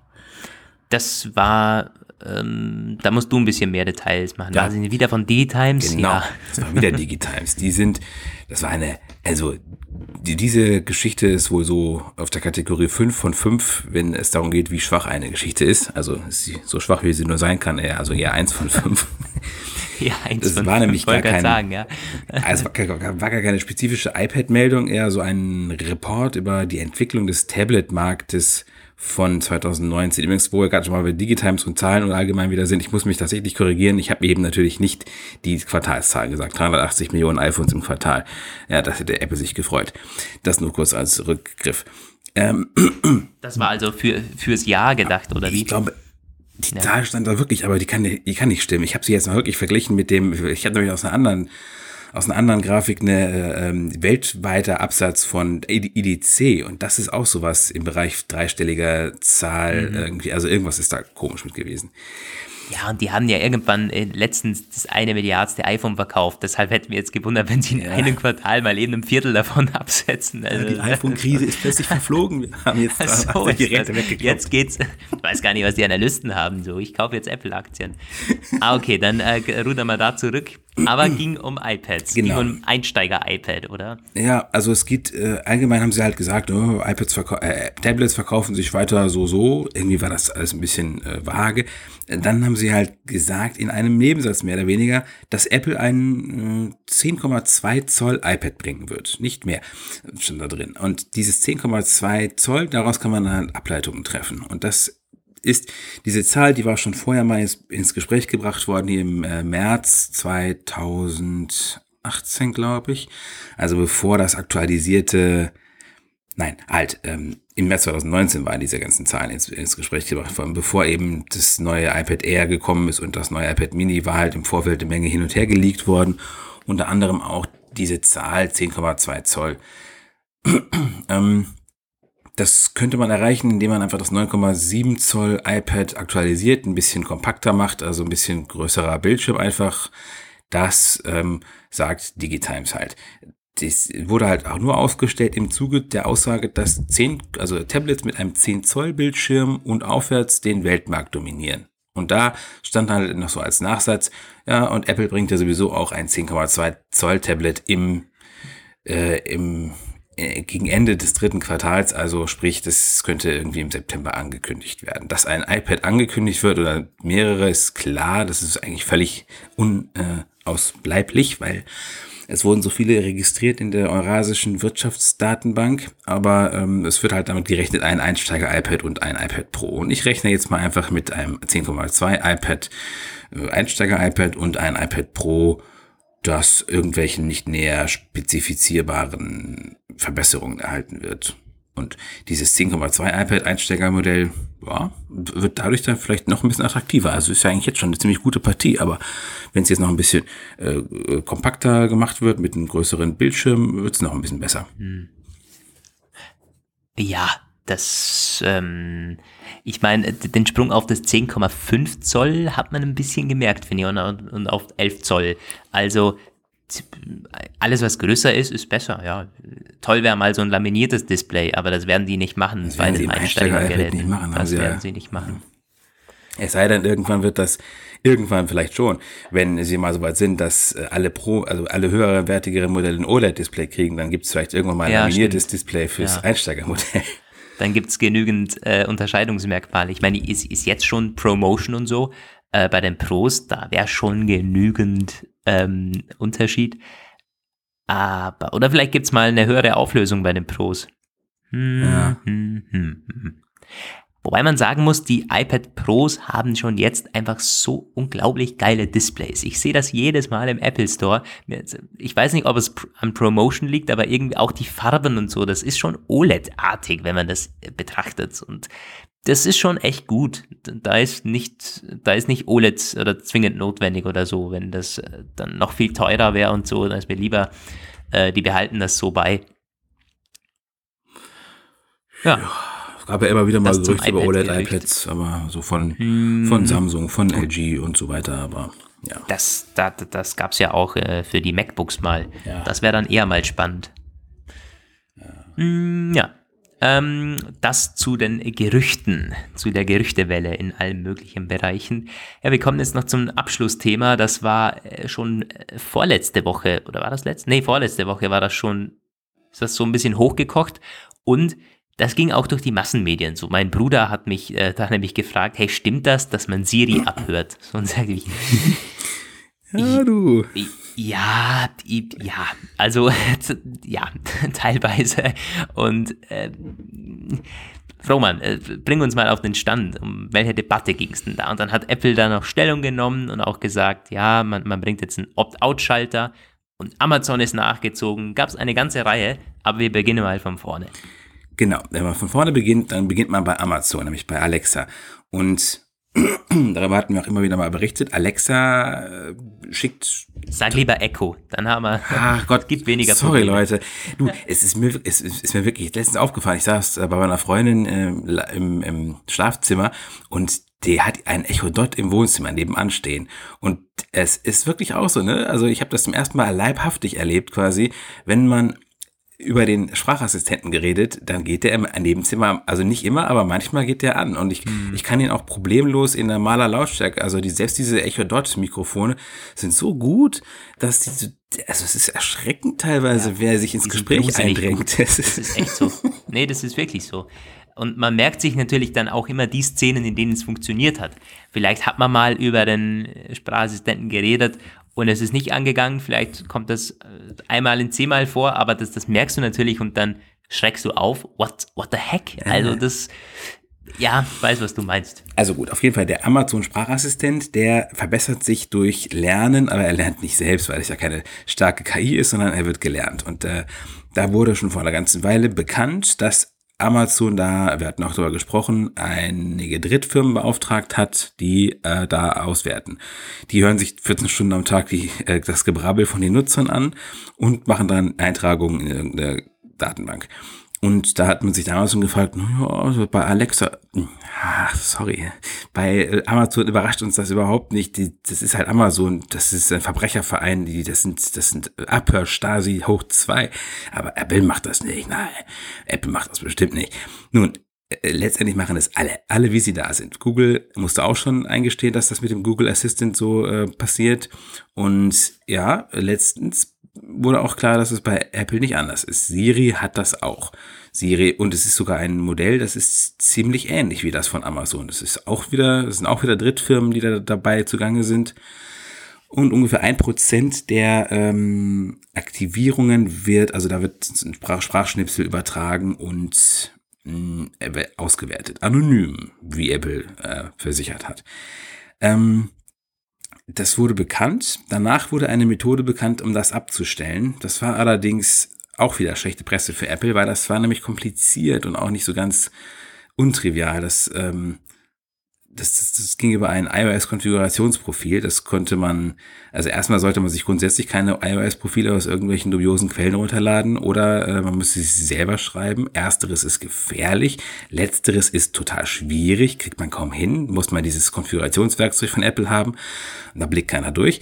Das war, ähm, da musst du ein bisschen mehr Details machen. Ja. Also wieder von D-Times. Genau, ja. das war wieder Digitimes. Die sind, das war eine, also die, diese Geschichte ist wohl so auf der Kategorie 5 von 5, wenn es darum geht, wie schwach eine Geschichte ist. Also ist sie so schwach, wie sie nur sein kann. Also eher 1 von 5. Ja, eins das war nämlich gar kein, sagen, ja. also war, war gar keine spezifische iPad-Meldung, eher so ein Report über die Entwicklung des Tablet-Marktes von 2019. Übrigens, wo wir gerade schon mal bei Digitimes und Zahlen und allgemein wieder sind, ich muss mich tatsächlich korrigieren. Ich habe eben natürlich nicht die Quartalszahlen gesagt. 380 Millionen iPhones im Quartal. Ja, das hätte Apple sich gefreut. Das nur kurz als Rückgriff. Ähm, das war also für, fürs Jahr gedacht, oder wie? Ich glaube, die ja. Zahl stand da wirklich, aber die kann, die kann nicht stimmen. Ich habe sie jetzt mal wirklich verglichen mit dem, ich habe nämlich aus einer anderen, aus einer anderen Grafik eine ähm, weltweiter Absatz von IDC und das ist auch sowas im Bereich dreistelliger Zahl mhm. irgendwie, also irgendwas ist da komisch mit gewesen. Ja, und die haben ja irgendwann äh, letztens das eine Milliardste iPhone verkauft. Deshalb hätten wir jetzt gewundert, wenn sie in ja. einem Quartal mal eben ein Viertel davon absetzen. Also, ja, die iPhone-Krise ist plötzlich verflogen. Wir haben jetzt so die Geräte weggekauft. Jetzt geht's. Ich weiß gar nicht, was die Analysten haben. So, ich kaufe jetzt Apple-Aktien. Ah, okay, dann äh, ruder mal da zurück. Aber ging um iPads, Genau. ging um Einsteiger-iPad, oder? Ja, also es geht, äh, allgemein haben sie halt gesagt, oh, iPads verkau äh, Tablets verkaufen sich weiter so, so. Irgendwie war das alles ein bisschen äh, vage. Äh, Dann haben sie halt gesagt, in einem Nebensatz mehr oder weniger, dass Apple ein äh, 10,2 Zoll iPad bringen wird. Nicht mehr, schon da drin. Und dieses 10,2 Zoll, daraus kann man dann Ableitungen treffen. Und das ist diese Zahl, die war schon vorher mal ins, Gespräch gebracht worden, hier im äh, März 2018, glaube ich. Also bevor das aktualisierte, nein, halt, ähm, im März 2019 waren diese ganzen Zahlen ins, ins Gespräch gebracht worden, bevor eben das neue iPad Air gekommen ist und das neue iPad Mini war halt im Vorfeld eine Menge hin und her geleakt worden. Unter anderem auch diese Zahl 10,2 Zoll. ähm, das könnte man erreichen, indem man einfach das 9,7 Zoll iPad aktualisiert, ein bisschen kompakter macht, also ein bisschen größerer Bildschirm einfach. Das ähm, sagt Digitimes halt. Das wurde halt auch nur ausgestellt im Zuge der Aussage, dass 10, also Tablets mit einem 10 Zoll Bildschirm und aufwärts den Weltmarkt dominieren. Und da stand halt noch so als Nachsatz, ja, und Apple bringt ja sowieso auch ein 10,2 Zoll Tablet im, äh, im gegen Ende des dritten Quartals, also sprich, das könnte irgendwie im September angekündigt werden. Dass ein iPad angekündigt wird oder mehrere, ist klar, das ist eigentlich völlig unausbleiblich, weil es wurden so viele registriert in der Eurasischen Wirtschaftsdatenbank, aber ähm, es wird halt damit gerechnet, ein Einsteiger-iPad und ein iPad Pro. Und ich rechne jetzt mal einfach mit einem 10,2 iPad, äh, Einsteiger-iPad und ein iPad Pro, das irgendwelchen nicht näher spezifizierbaren Verbesserungen erhalten wird. Und dieses 10,2 iPad Einsteigermodell ja, wird dadurch dann vielleicht noch ein bisschen attraktiver. Also ist ja eigentlich jetzt schon eine ziemlich gute Partie, aber wenn es jetzt noch ein bisschen äh, kompakter gemacht wird mit einem größeren Bildschirm, wird es noch ein bisschen besser. Ja, das, ähm, ich meine, den Sprung auf das 10,5 Zoll hat man ein bisschen gemerkt, finde ich, und, und auf 11 Zoll. Also, alles, was größer ist, ist besser, ja. Toll wäre mal so ein laminiertes Display, aber das werden die nicht machen Das bei werden sie den Einsteigergeräten. nicht machen, Das sie ja- werden sie nicht machen. Es sei denn, irgendwann wird das, irgendwann vielleicht schon, wenn sie mal so weit sind, dass äh, alle Pro, also alle höhere, wertigere Modelle ein OLED-Display kriegen, dann gibt es vielleicht irgendwann mal ein Ja, laminiertes stimmt. Display fürs Ja. Einsteigermodell. Dann gibt's genügend äh, Unterscheidungsmerkmale. Ich meine, ist, ist jetzt schon Promotion und so. Äh, bei den Pros, da wäre schon genügend ähm, Unterschied. Aber, oder vielleicht gibt's mal eine höhere Auflösung bei den Pros. Hm, Ja. hm, hm, hm. Wobei man sagen muss, die iPad Pros haben schon jetzt einfach so unglaublich geile Displays. Ich sehe das jedes Mal im Apple Store. Ich weiß nicht, ob es an Promotion liegt, aber irgendwie auch die Farben und so, das ist schon OLED-artig, wenn man das äh, betrachtet. Und das ist schon echt gut. Da ist nicht, da ist nicht OLED oder zwingend notwendig oder so. Wenn das äh, dann noch viel teurer wäre und so, dann ist mir lieber, äh, die behalten das so bei. Ja. Es gab ja immer wieder mal Gerüchte über iPad OLED-iPads, aber so von, Hm. von Samsung, von LG und so weiter, aber ja. Das, das, das gab es ja auch äh, für die MacBooks mal. Ja. Das wäre dann eher mal spannend. Mm, Ja. Ähm, das zu den Gerüchten, zu der Gerüchtewelle in allen möglichen Bereichen. Ja, wir kommen jetzt noch zum Abschlussthema. Das war äh, schon äh, vorletzte Woche, oder war das letzte? Nee, vorletzte Woche war das schon, ist das so ein bisschen hochgekocht. Und das ging auch durch die Massenmedien so. Mein Bruder hat mich äh, da nämlich gefragt, hey, stimmt das, dass man Siri abhört? So und sage ich, Ja, du. ja, i- ja, also ja, teilweise. Und äh, Roman, äh, bring uns mal auf den Stand. Um welche Debatte ging es denn da? Und dann hat Apple da noch Stellung genommen und auch gesagt, ja, man, man bringt jetzt einen Opt-out-Schalter und Amazon ist nachgezogen. Gab es eine ganze Reihe, aber wir beginnen mal von vorne. Genau, wenn man von vorne beginnt, dann beginnt man bei Amazon, nämlich bei Alexa. Und darüber hatten wir auch immer wieder mal berichtet. Alexa äh, schickt Sag lieber Echo, dann haben wir. Ach Gott, gibt weniger Sorry, Probleme. Leute. Du, es ist mir, es ist, mir wirklich letztens aufgefallen. Ich saß bei meiner Freundin äh, im, im Schlafzimmer und die hat ein Echo Dot im Wohnzimmer nebenan stehen. Und es ist wirklich auch so, ne? Also ich habe das zum ersten Mal leibhaftig erlebt quasi, wenn man über den Sprachassistenten geredet, dann geht der im Nebenzimmer, also nicht immer, aber manchmal geht der an. Und ich, mhm. ich kann ihn auch problemlos in normaler Lautstärke, also die, selbst diese Echo Dot Mikrofone sind so gut, dass diese, also es ist erschreckend teilweise, ja, wer sich ins Gespräch eindrängt. Das ist, das ist echt so. Nee, das ist wirklich so. Und man merkt sich natürlich dann auch immer die Szenen, in denen es funktioniert hat. Vielleicht hat man mal über den Sprachassistenten geredet und es ist nicht angegangen. Vielleicht kommt das äh, einmal in zehnmal vor, aber das, das merkst du natürlich und dann schreckst du auf. What, what the heck? Also das, ja, weiß, was du meinst. Also gut, auf jeden Fall der Amazon-Sprachassistent, der verbessert sich durch Lernen, aber er lernt nicht selbst, weil es ja keine starke KI ist, sondern er wird gelernt. Und äh, da wurde schon vor einer ganzen Weile bekannt, dass Amazon da, wir hatten auch darüber gesprochen, einige Drittfirmen beauftragt hat, die äh, da auswerten. Die hören sich 14 Stunden am Tag die, äh, das Gebrabbel von den Nutzern an und machen dann Eintragungen in irgendeine Datenbank. Und da hat man sich damals schon gefragt, naja, also bei Alexa, ach, sorry, bei äh, Amazon überrascht uns das überhaupt nicht. Die, das ist halt Amazon, das ist ein Verbrecherverein, die, das sind, das sind Abhör Stasi hoch zwei. Aber Apple macht das nicht. Nein, Apple macht das bestimmt nicht. Nun, äh, letztendlich machen es alle, alle wie sie da sind. Google musste auch schon eingestehen, dass das mit dem Google Assistant so äh, passiert. Und ja, letztens wurde auch klar, dass es bei Apple nicht anders ist. Siri hat das auch. Siri, und es ist sogar ein Modell, das ist ziemlich ähnlich wie das von Amazon. Das ist auch wieder, das sind auch wieder Drittfirmen, die da dabei zugange sind. Und ungefähr ein Prozent der ähm, Aktivierungen wird, also da wird Sprach Sprachschnipsel übertragen und mh, mm, ausgewertet. Anonym, wie Apple äh, versichert hat. Ähm, das wurde bekannt. Danach wurde eine Methode bekannt, um das abzustellen. Das war allerdings auch wieder schlechte Presse für Apple, weil das war nämlich kompliziert und auch nicht so ganz untrivial. Das ähm, das, das, das ging über ein iOS-Konfigurationsprofil. Das konnte man, also erstmal sollte man sich grundsätzlich keine iOS-Profile aus irgendwelchen dubiosen Quellen runterladen oder äh, man müsste sie selber schreiben. Ersteres ist gefährlich, letzteres ist total schwierig, kriegt man kaum hin, muss man dieses Konfigurationswerkzeug von Apple haben. da blickt keiner durch.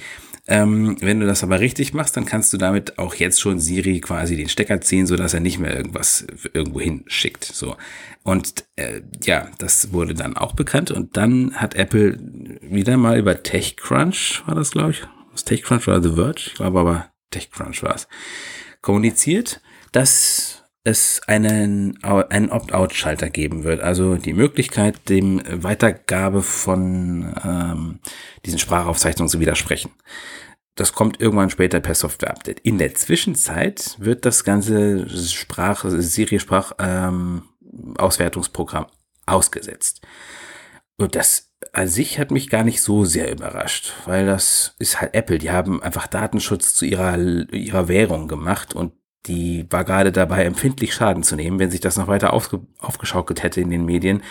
Ähm, wenn du das aber richtig machst, dann kannst du damit auch jetzt schon Siri quasi den Stecker ziehen, so dass er nicht mehr irgendwas irgendwo hinschickt. So. Und äh, ja, das wurde dann auch bekannt. Und dann hat Apple wieder mal über TechCrunch, war das, glaube ich, was TechCrunch oder The Verge, ich glaube aber TechCrunch war es, kommuniziert, dass es einen, einen Opt-out-Schalter geben wird. Also die Möglichkeit, dem Weitergabe von ähm, diesen Sprachaufzeichnungen zu widersprechen. Das kommt irgendwann später per Software-Update. In der Zwischenzeit wird das ganze Sprach, Siri-Sprach ähm, ausgesetzt. Und das an sich hat mich gar nicht so sehr überrascht, weil das ist halt Apple. Die haben einfach Datenschutz zu ihrer, ihrer Währung gemacht und die war gerade dabei, empfindlich Schaden zu nehmen, wenn sich das noch weiter aufge, aufgeschaukelt hätte in den Medien.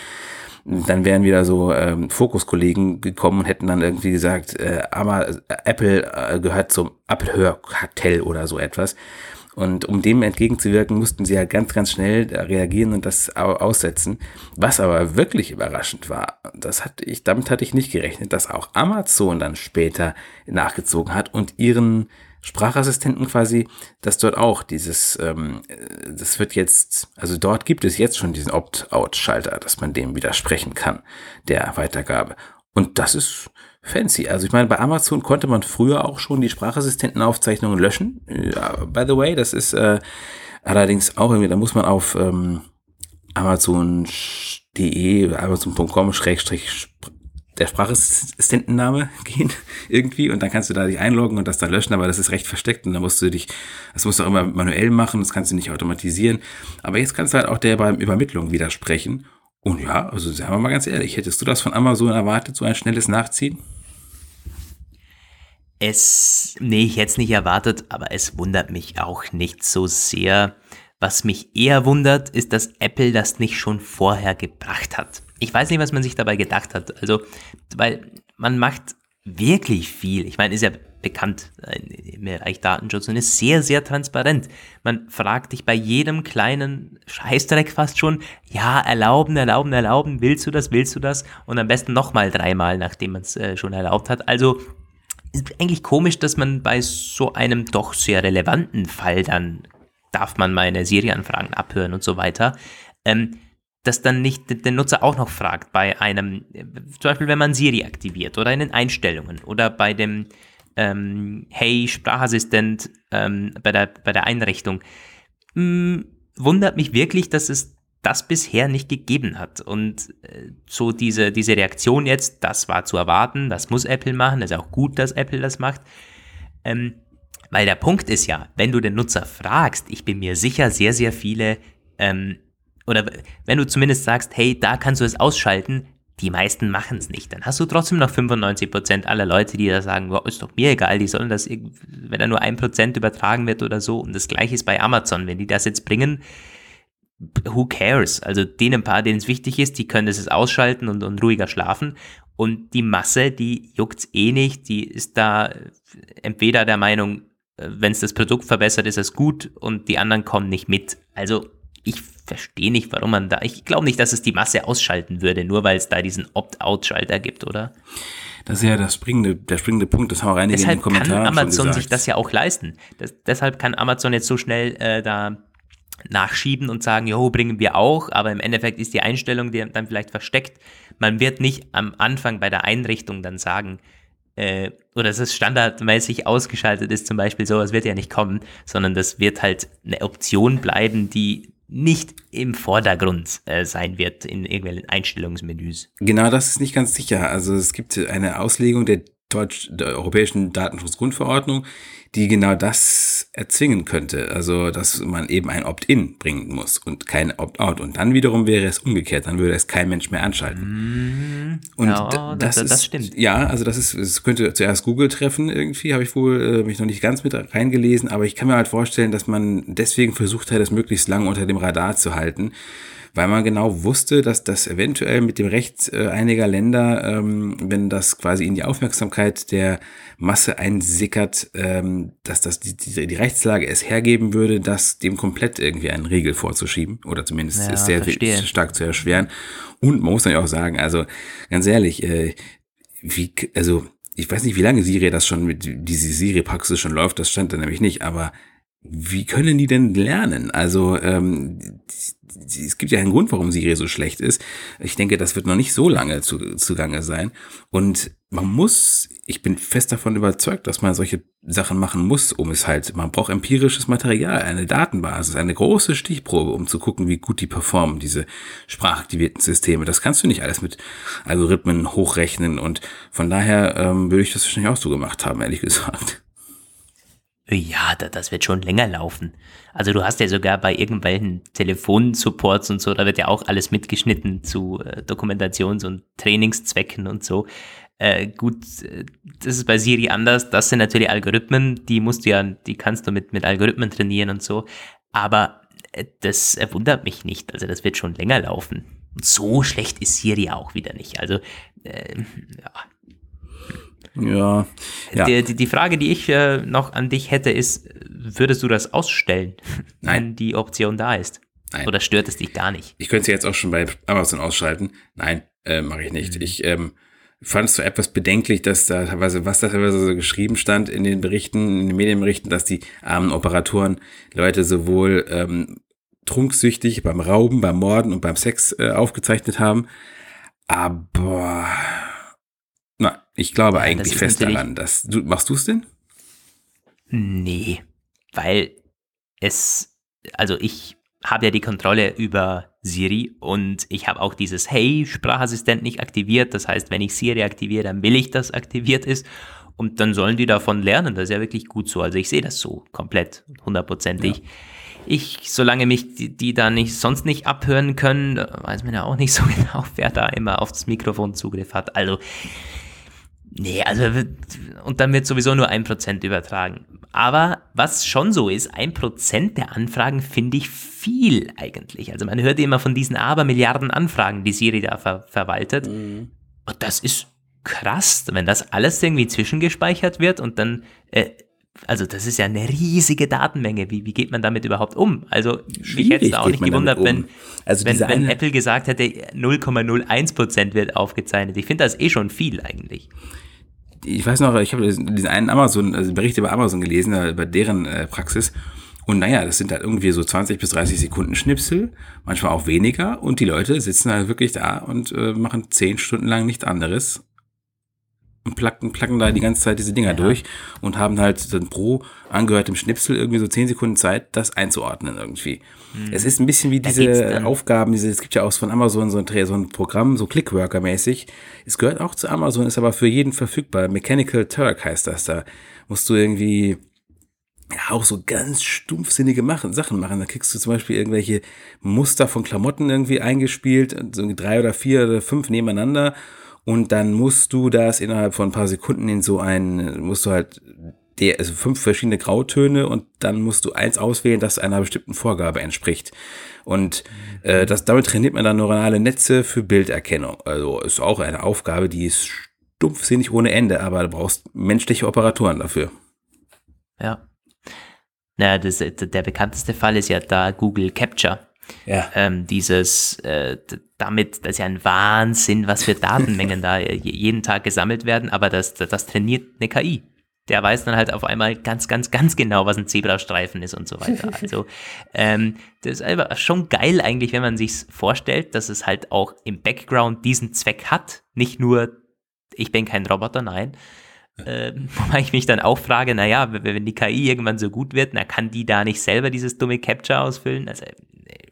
Dann wären wieder so ähm, Fokuskollegen gekommen und hätten dann irgendwie gesagt, äh, aber Apple äh, gehört zum Apple-Hörkartell oder so etwas. Und um dem entgegenzuwirken, mussten sie ja ganz, ganz schnell reagieren und das aussetzen. Was aber wirklich überraschend war, das hatte ich, damit hatte ich nicht gerechnet, dass auch Amazon dann später nachgezogen hat und ihren Sprachassistenten quasi, dass dort auch dieses, ähm, das wird jetzt, also dort gibt es jetzt schon diesen Opt-out-Schalter, dass man dem widersprechen kann, der Weitergabe. Und das ist fancy. Also ich meine, bei Amazon konnte man früher auch schon die Sprachassistentenaufzeichnungen löschen. Ja, by the way, das ist äh, allerdings auch irgendwie, da muss man auf ähm, amazon.de, amazon.com schrägstrich der Sprachassistentenname gehen irgendwie und dann kannst du da dich einloggen und das dann löschen, aber das ist recht versteckt und dann musst du dich, das musst du auch immer manuell machen, das kannst du nicht automatisieren. Aber jetzt kannst du halt auch der beim Übermittlung widersprechen und ja, also sagen wir mal ganz ehrlich, hättest du das von Amazon erwartet, so ein schnelles Nachziehen? Es, nee, ich hätte es nicht erwartet, aber es wundert mich auch nicht so sehr. Was mich eher wundert, ist, dass Apple das nicht schon vorher gebracht hat. Ich weiß nicht, was man sich dabei gedacht hat. Also, weil man macht wirklich viel. Ich meine, ist ja bekannt äh, im Bereich Datenschutz und ist sehr, sehr transparent. Man fragt dich bei jedem kleinen Scheißdreck fast schon, ja, erlauben, erlauben, erlauben, willst du das, willst du das? Und am besten nochmal dreimal, nachdem man es äh, schon erlaubt hat. Also ist eigentlich komisch, dass man bei so einem doch sehr relevanten Fall dann darf man meine Siri-Anfragen abhören und so weiter, ähm, dass dann nicht der Nutzer auch noch fragt bei einem, zum Beispiel wenn man Siri aktiviert oder in den Einstellungen oder bei dem ähm, Hey Sprachassistent ähm, bei, der, bei der Einrichtung. Hm, wundert mich wirklich, dass es das bisher nicht gegeben hat. Und äh, so diese, diese Reaktion jetzt, das war zu erwarten, das muss Apple machen, das ist auch gut, dass Apple das macht. Ähm, weil der Punkt ist ja, wenn du den Nutzer fragst, ich bin mir sicher, sehr, sehr viele, ähm, oder wenn du zumindest sagst, hey, da kannst du es ausschalten, die meisten machen es nicht. Dann hast du trotzdem noch 95% aller Leute, die da sagen, wow, ist doch mir egal, die sollen das, wenn da nur ein Prozent übertragen wird oder so. Und das gleiche ist bei Amazon. Wenn die das jetzt bringen, who cares? Also denen paar, denen es wichtig ist, die können das jetzt ausschalten und, und ruhiger schlafen. Und die Masse, die juckt's eh nicht, die ist da entweder der Meinung, äh, wenn es das Produkt verbessert, ist es gut und die anderen kommen nicht mit. Also ich verstehe nicht, warum man da. Ich glaube nicht, dass es die Masse ausschalten würde, nur weil es da diesen Opt-out-Schalter gibt, oder? Das ist ja das springende, der springende Punkt, das haben auch einige deshalb in den Kommentaren kann Amazon sich das ja auch leisten. Das, deshalb kann Amazon jetzt so schnell äh, da nachschieben und sagen, jo, bringen wir auch, aber im Endeffekt ist die Einstellung die dann vielleicht versteckt. Man wird nicht am Anfang bei der Einrichtung dann sagen, äh, oder dass es standardmäßig ausgeschaltet ist, zum Beispiel, sowas wird ja nicht kommen, sondern das wird halt eine Option bleiben, die nicht im Vordergrund äh, sein wird in irgendwelchen Einstellungsmenüs. Genau, das ist nicht ganz sicher. Also es gibt eine Auslegung der Deutsch, der Europäischen Datenschutzgrundverordnung, die genau das erzwingen könnte. Also, dass man eben ein Opt-in bringen muss und kein Opt-out. Und dann wiederum wäre es umgekehrt. Dann würde es kein Mensch mehr anschalten. Und ja, das, das, das, stimmt. Ja, also das ist, es könnte zuerst Google treffen irgendwie, habe ich wohl äh, mich noch nicht ganz mit reingelesen, aber ich kann mir halt vorstellen, dass man deswegen versucht hat, das möglichst lange unter dem Radar zu halten weil man genau wusste, dass das eventuell mit dem Recht äh, einiger Länder, ähm, wenn das quasi in die Aufmerksamkeit der Masse einsickert, ähm, dass das die, die, die Rechtslage es hergeben würde, das dem komplett irgendwie einen Regel vorzuschieben oder zumindest ja, sehr, sehr stark zu erschweren. Und man muss dann ja auch sagen, also ganz ehrlich, äh, wie, also ich weiß nicht, wie lange Siri das schon mit diese Siri-Praxis schon läuft, das stand da nämlich nicht, aber wie können die denn lernen? Also ähm, es gibt ja einen Grund, warum Siri so schlecht ist. Ich denke, das wird noch nicht so lange zu, zugange sein. Und man muss, ich bin fest davon überzeugt, dass man solche Sachen machen muss, um es halt, man braucht empirisches Material, eine Datenbasis, eine große Stichprobe, um zu gucken, wie gut die performen, diese sprachaktivierten Systeme. Das kannst du nicht alles mit Algorithmen hochrechnen und von daher ähm, würde ich das wahrscheinlich auch so gemacht haben, ehrlich gesagt. Ja, das wird schon länger laufen. Also du hast ja sogar bei irgendwelchen Telefonsupports und so, da wird ja auch alles mitgeschnitten zu äh, Dokumentations- und Trainingszwecken und so. Äh, gut, äh, das ist bei Siri anders. Das sind natürlich Algorithmen, die musst du ja, die kannst du mit, mit Algorithmen trainieren und so. Aber äh, das wundert mich nicht. Also das wird schon länger laufen. Und so schlecht ist Siri auch wieder nicht. Also, äh, ja, ja. ja. Die, die, die, Frage, die ich äh, noch an dich hätte, ist, würdest du das ausstellen, Nein. wenn die Option da ist? Nein. Oder stört es dich gar nicht? Ich könnte sie jetzt auch schon bei Amazon ausschalten. Nein, äh, mache ich nicht. Mhm. Ich ähm, fand es so etwas bedenklich, dass da teilweise, was da teilweise so geschrieben stand in den Berichten, in den Medienberichten, dass die armen Operatoren Leute sowohl ähm, trunksüchtig beim Rauben, beim Morden und beim Sex äh, aufgezeichnet haben. Aber ich glaube ja, eigentlich fest daran, dass du machst du es denn? Nee, weil es also ich habe ja die Kontrolle über Siri und ich habe auch dieses Hey Sprachassistent nicht aktiviert. Das heißt, wenn ich Siri aktiviere, dann will ich, dass aktiviert ist und dann sollen die davon lernen. Das ist ja wirklich gut so. Also ich sehe das so komplett hundertprozentig. Ja. Ich, solange mich die, die, da nicht sonst nicht abhören können, weiß man ja auch nicht so genau, wer da immer aufs Mikrofon Zugriff hat. Also Nee, also und dann wird sowieso nur ein Prozent übertragen. Aber was schon so ist, ein Prozent der Anfragen finde ich viel eigentlich. Also man hört immer von diesen Abermilliarden Anfragen, die Siri da ver verwaltet. Mhm. Und das ist krass, wenn das alles irgendwie zwischengespeichert wird und dann, äh, also das ist ja eine riesige Datenmenge. Wie, wie geht man damit überhaupt um? Also mich hätte es auch nicht gewundert, um. wenn, also wenn, wenn Apple gesagt hätte, 0,01% wird aufgezeichnet. Ich finde das eh schon viel eigentlich ich weiß noch, ich habe diesen einen Amazon, also Bericht über Amazon gelesen, über deren äh, Praxis. Und naja, das sind halt irgendwie so 20 bis 30 Sekunden Schnipsel, manchmal auch weniger. Und die Leute sitzen halt wirklich da und äh, machen 10 Stunden lang nichts anderes. Und placken, placken da die ganze Zeit diese Dinger ja. durch und haben halt dann pro angehörtem Schnipsel irgendwie so 10 Sekunden Zeit, das einzuordnen irgendwie. Mhm. Es ist ein bisschen wie diese Aufgaben, diese, es gibt ja auch von Amazon so ein, so ein Programm, so Clickworker-mäßig. Es gehört auch zu Amazon, ist aber für jeden verfügbar. Mechanical Turk heißt das da. Musst du irgendwie ja, auch so ganz stumpfsinnige machen, Sachen machen. Da kriegst du zum Beispiel irgendwelche Muster von Klamotten irgendwie eingespielt, so drei oder vier oder fünf nebeneinander. Und dann musst du das innerhalb von ein paar Sekunden in so ein, musst du halt der, also fünf verschiedene Grautöne und dann musst du eins auswählen, das einer bestimmten Vorgabe entspricht. Und äh, das, damit trainiert man dann neuronale Netze für Bilderkennung. Also ist auch eine Aufgabe, die ist stumpfsinnig ohne Ende, aber du brauchst menschliche Operatoren dafür. Ja. Naja, das, der bekannteste Fall ist ja da Google Capture. Ja. Ähm, dieses, äh, damit, das ist ja ein Wahnsinn, was für Datenmengen da jeden Tag gesammelt werden, aber das, das trainiert eine KI der weiß dann halt auf einmal ganz, ganz, ganz genau, was ein Zebrastreifen ist und so weiter. Also ähm, das ist einfach schon geil eigentlich, wenn man sich vorstellt, dass es halt auch im Background diesen Zweck hat. Nicht nur, ich bin kein Roboter, nein. Äh, wobei ich mich dann auch frage, naja, wenn die KI irgendwann so gut wird, na kann die da nicht selber dieses dumme Capture ausfüllen? Also,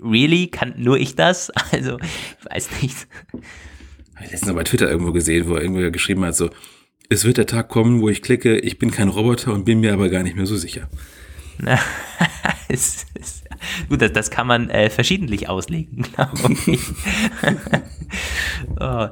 really? Kann nur ich das? Also, ich weiß nicht. Ich habe letztens bei Twitter irgendwo gesehen, wo er irgendwo geschrieben hat, so, es wird der Tag kommen, wo ich klicke, ich bin kein Roboter und bin mir aber gar nicht mehr so sicher. es, es, gut, das, das, kann man äh, verschiedentlich auslegen, glaube ich. oh.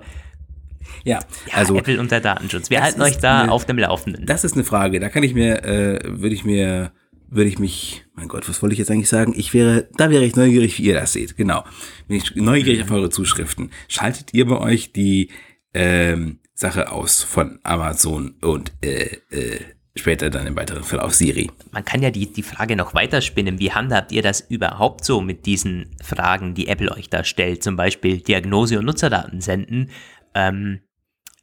Ja, also Apple und der Datenschutz. Wir halten euch da eine, auf dem Laufenden. Das ist eine Frage. Da kann ich mir, äh, würde ich mir, würde ich mich, mein Gott, was wollte ich jetzt eigentlich sagen? Ich wäre, da wäre ich neugierig, wie ihr das seht. Genau, bin ich neugierig auf eure Zuschriften. Schaltet ihr bei euch die ähm, Sache aus von Amazon und äh, äh, später dann im weiteren Verlauf Siri. Man kann ja die, die Frage noch weiterspinnen. Wie handhabt ihr das überhaupt so mit diesen Fragen, die Apple euch da stellt? Zum Beispiel Diagnose und Nutzerdaten senden, ähm,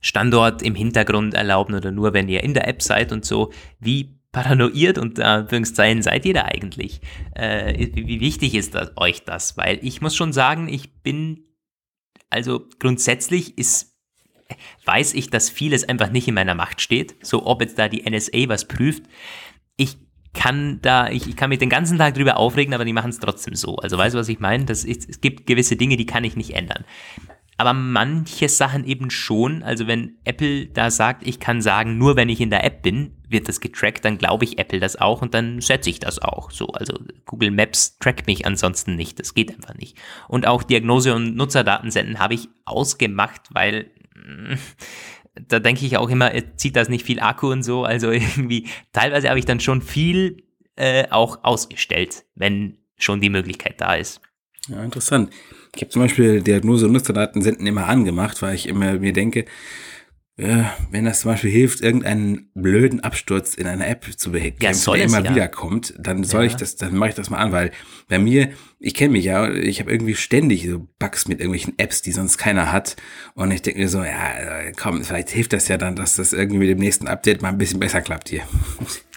Standort im Hintergrund erlauben oder nur, wenn ihr in der App seid und so. Wie paranoid und Anführungszeichen seid ihr da eigentlich? Äh, wie, wie wichtig ist das, euch das? Weil ich muss schon sagen, ich bin, also grundsätzlich ist weiß ich, dass vieles einfach nicht in meiner Macht steht. So, ob jetzt da die NSA was prüft. Ich kann da, ich, ich kann mich den ganzen Tag drüber aufregen, aber die machen es trotzdem so. Also weißt du, was ich meine? Das ist, es gibt gewisse Dinge, die kann ich nicht ändern. Aber manche Sachen eben schon. Also wenn Apple da sagt, ich kann sagen, nur wenn ich in der App bin, wird das getrackt, dann glaube ich Apple das auch und dann setze ich das auch so. Also Google Maps trackt mich ansonsten nicht. Das geht einfach nicht. Und auch Diagnose und Nutzerdaten senden habe ich ausgemacht, weil da denke ich auch immer, zieht das nicht viel Akku und so. Also irgendwie, teilweise habe ich dann schon viel äh, auch ausgestellt, wenn schon die Möglichkeit da ist. Ja, interessant. Ich habe zum Beispiel Diagnose und Nutzerdaten senden immer angemacht, weil ich immer mir denke, ja, wenn das zum Beispiel hilft, irgendeinen blöden Absturz in einer App zu bekämpfen, ja, der immer ja. wieder kommt, dann soll ja. ich das, dann mache ich das mal an, weil bei mir, ich kenne mich ja, ich habe irgendwie ständig so Bugs mit irgendwelchen Apps, die sonst keiner hat. Und ich denke mir so, ja, komm, vielleicht hilft das ja dann, dass das irgendwie mit dem nächsten Update mal ein bisschen besser klappt hier.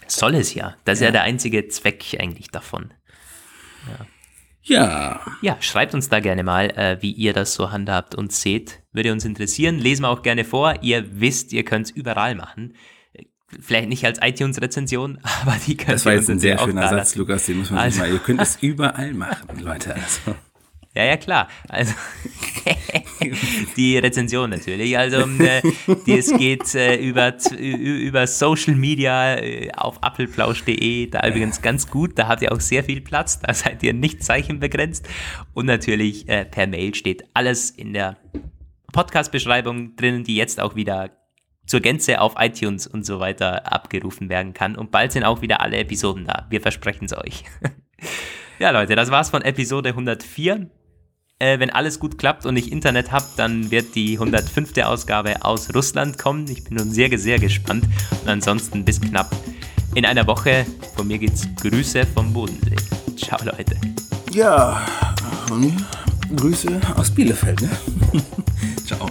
Soll es ja. Das ist ja, der einzige Zweck eigentlich davon. Ja. Ja. Ja, schreibt uns da gerne mal, äh, wie ihr das so handhabt und seht. Würde uns interessieren. Lesen wir auch gerne vor. Ihr wisst, ihr könnt es überall machen. Vielleicht nicht als iTunes-Rezension, aber die könnt Das war jetzt ein sehr schöner Satz, Lukas, den muss man also, mal. Ihr könnt es überall machen, Leute. Also. Ja, ja, klar. Also die Rezension natürlich. Also äh, die, es geht äh, über, über Social Media äh, auf appleplausch.de. Da übrigens ganz gut. Da habt ihr auch sehr viel Platz. Da seid ihr nicht zeichenbegrenzt. Und natürlich äh, per Mail steht alles in der Podcast-Beschreibung drin, die jetzt auch wieder zur Gänze auf iTunes und so weiter abgerufen werden kann. Und bald sind auch wieder alle Episoden da. Wir versprechen es euch. ja, Leute, das war's von Episode 104. Äh, wenn alles gut klappt und ich Internet habe, dann wird die 105. Ausgabe aus Russland kommen. Ich bin nun sehr, sehr gespannt. Und ansonsten bis knapp in einer Woche. Von mir geht's Grüße vom Bodensee. Ciao, Leute. Ja, von mir Grüße aus Bielefeld. Ne? Ciao.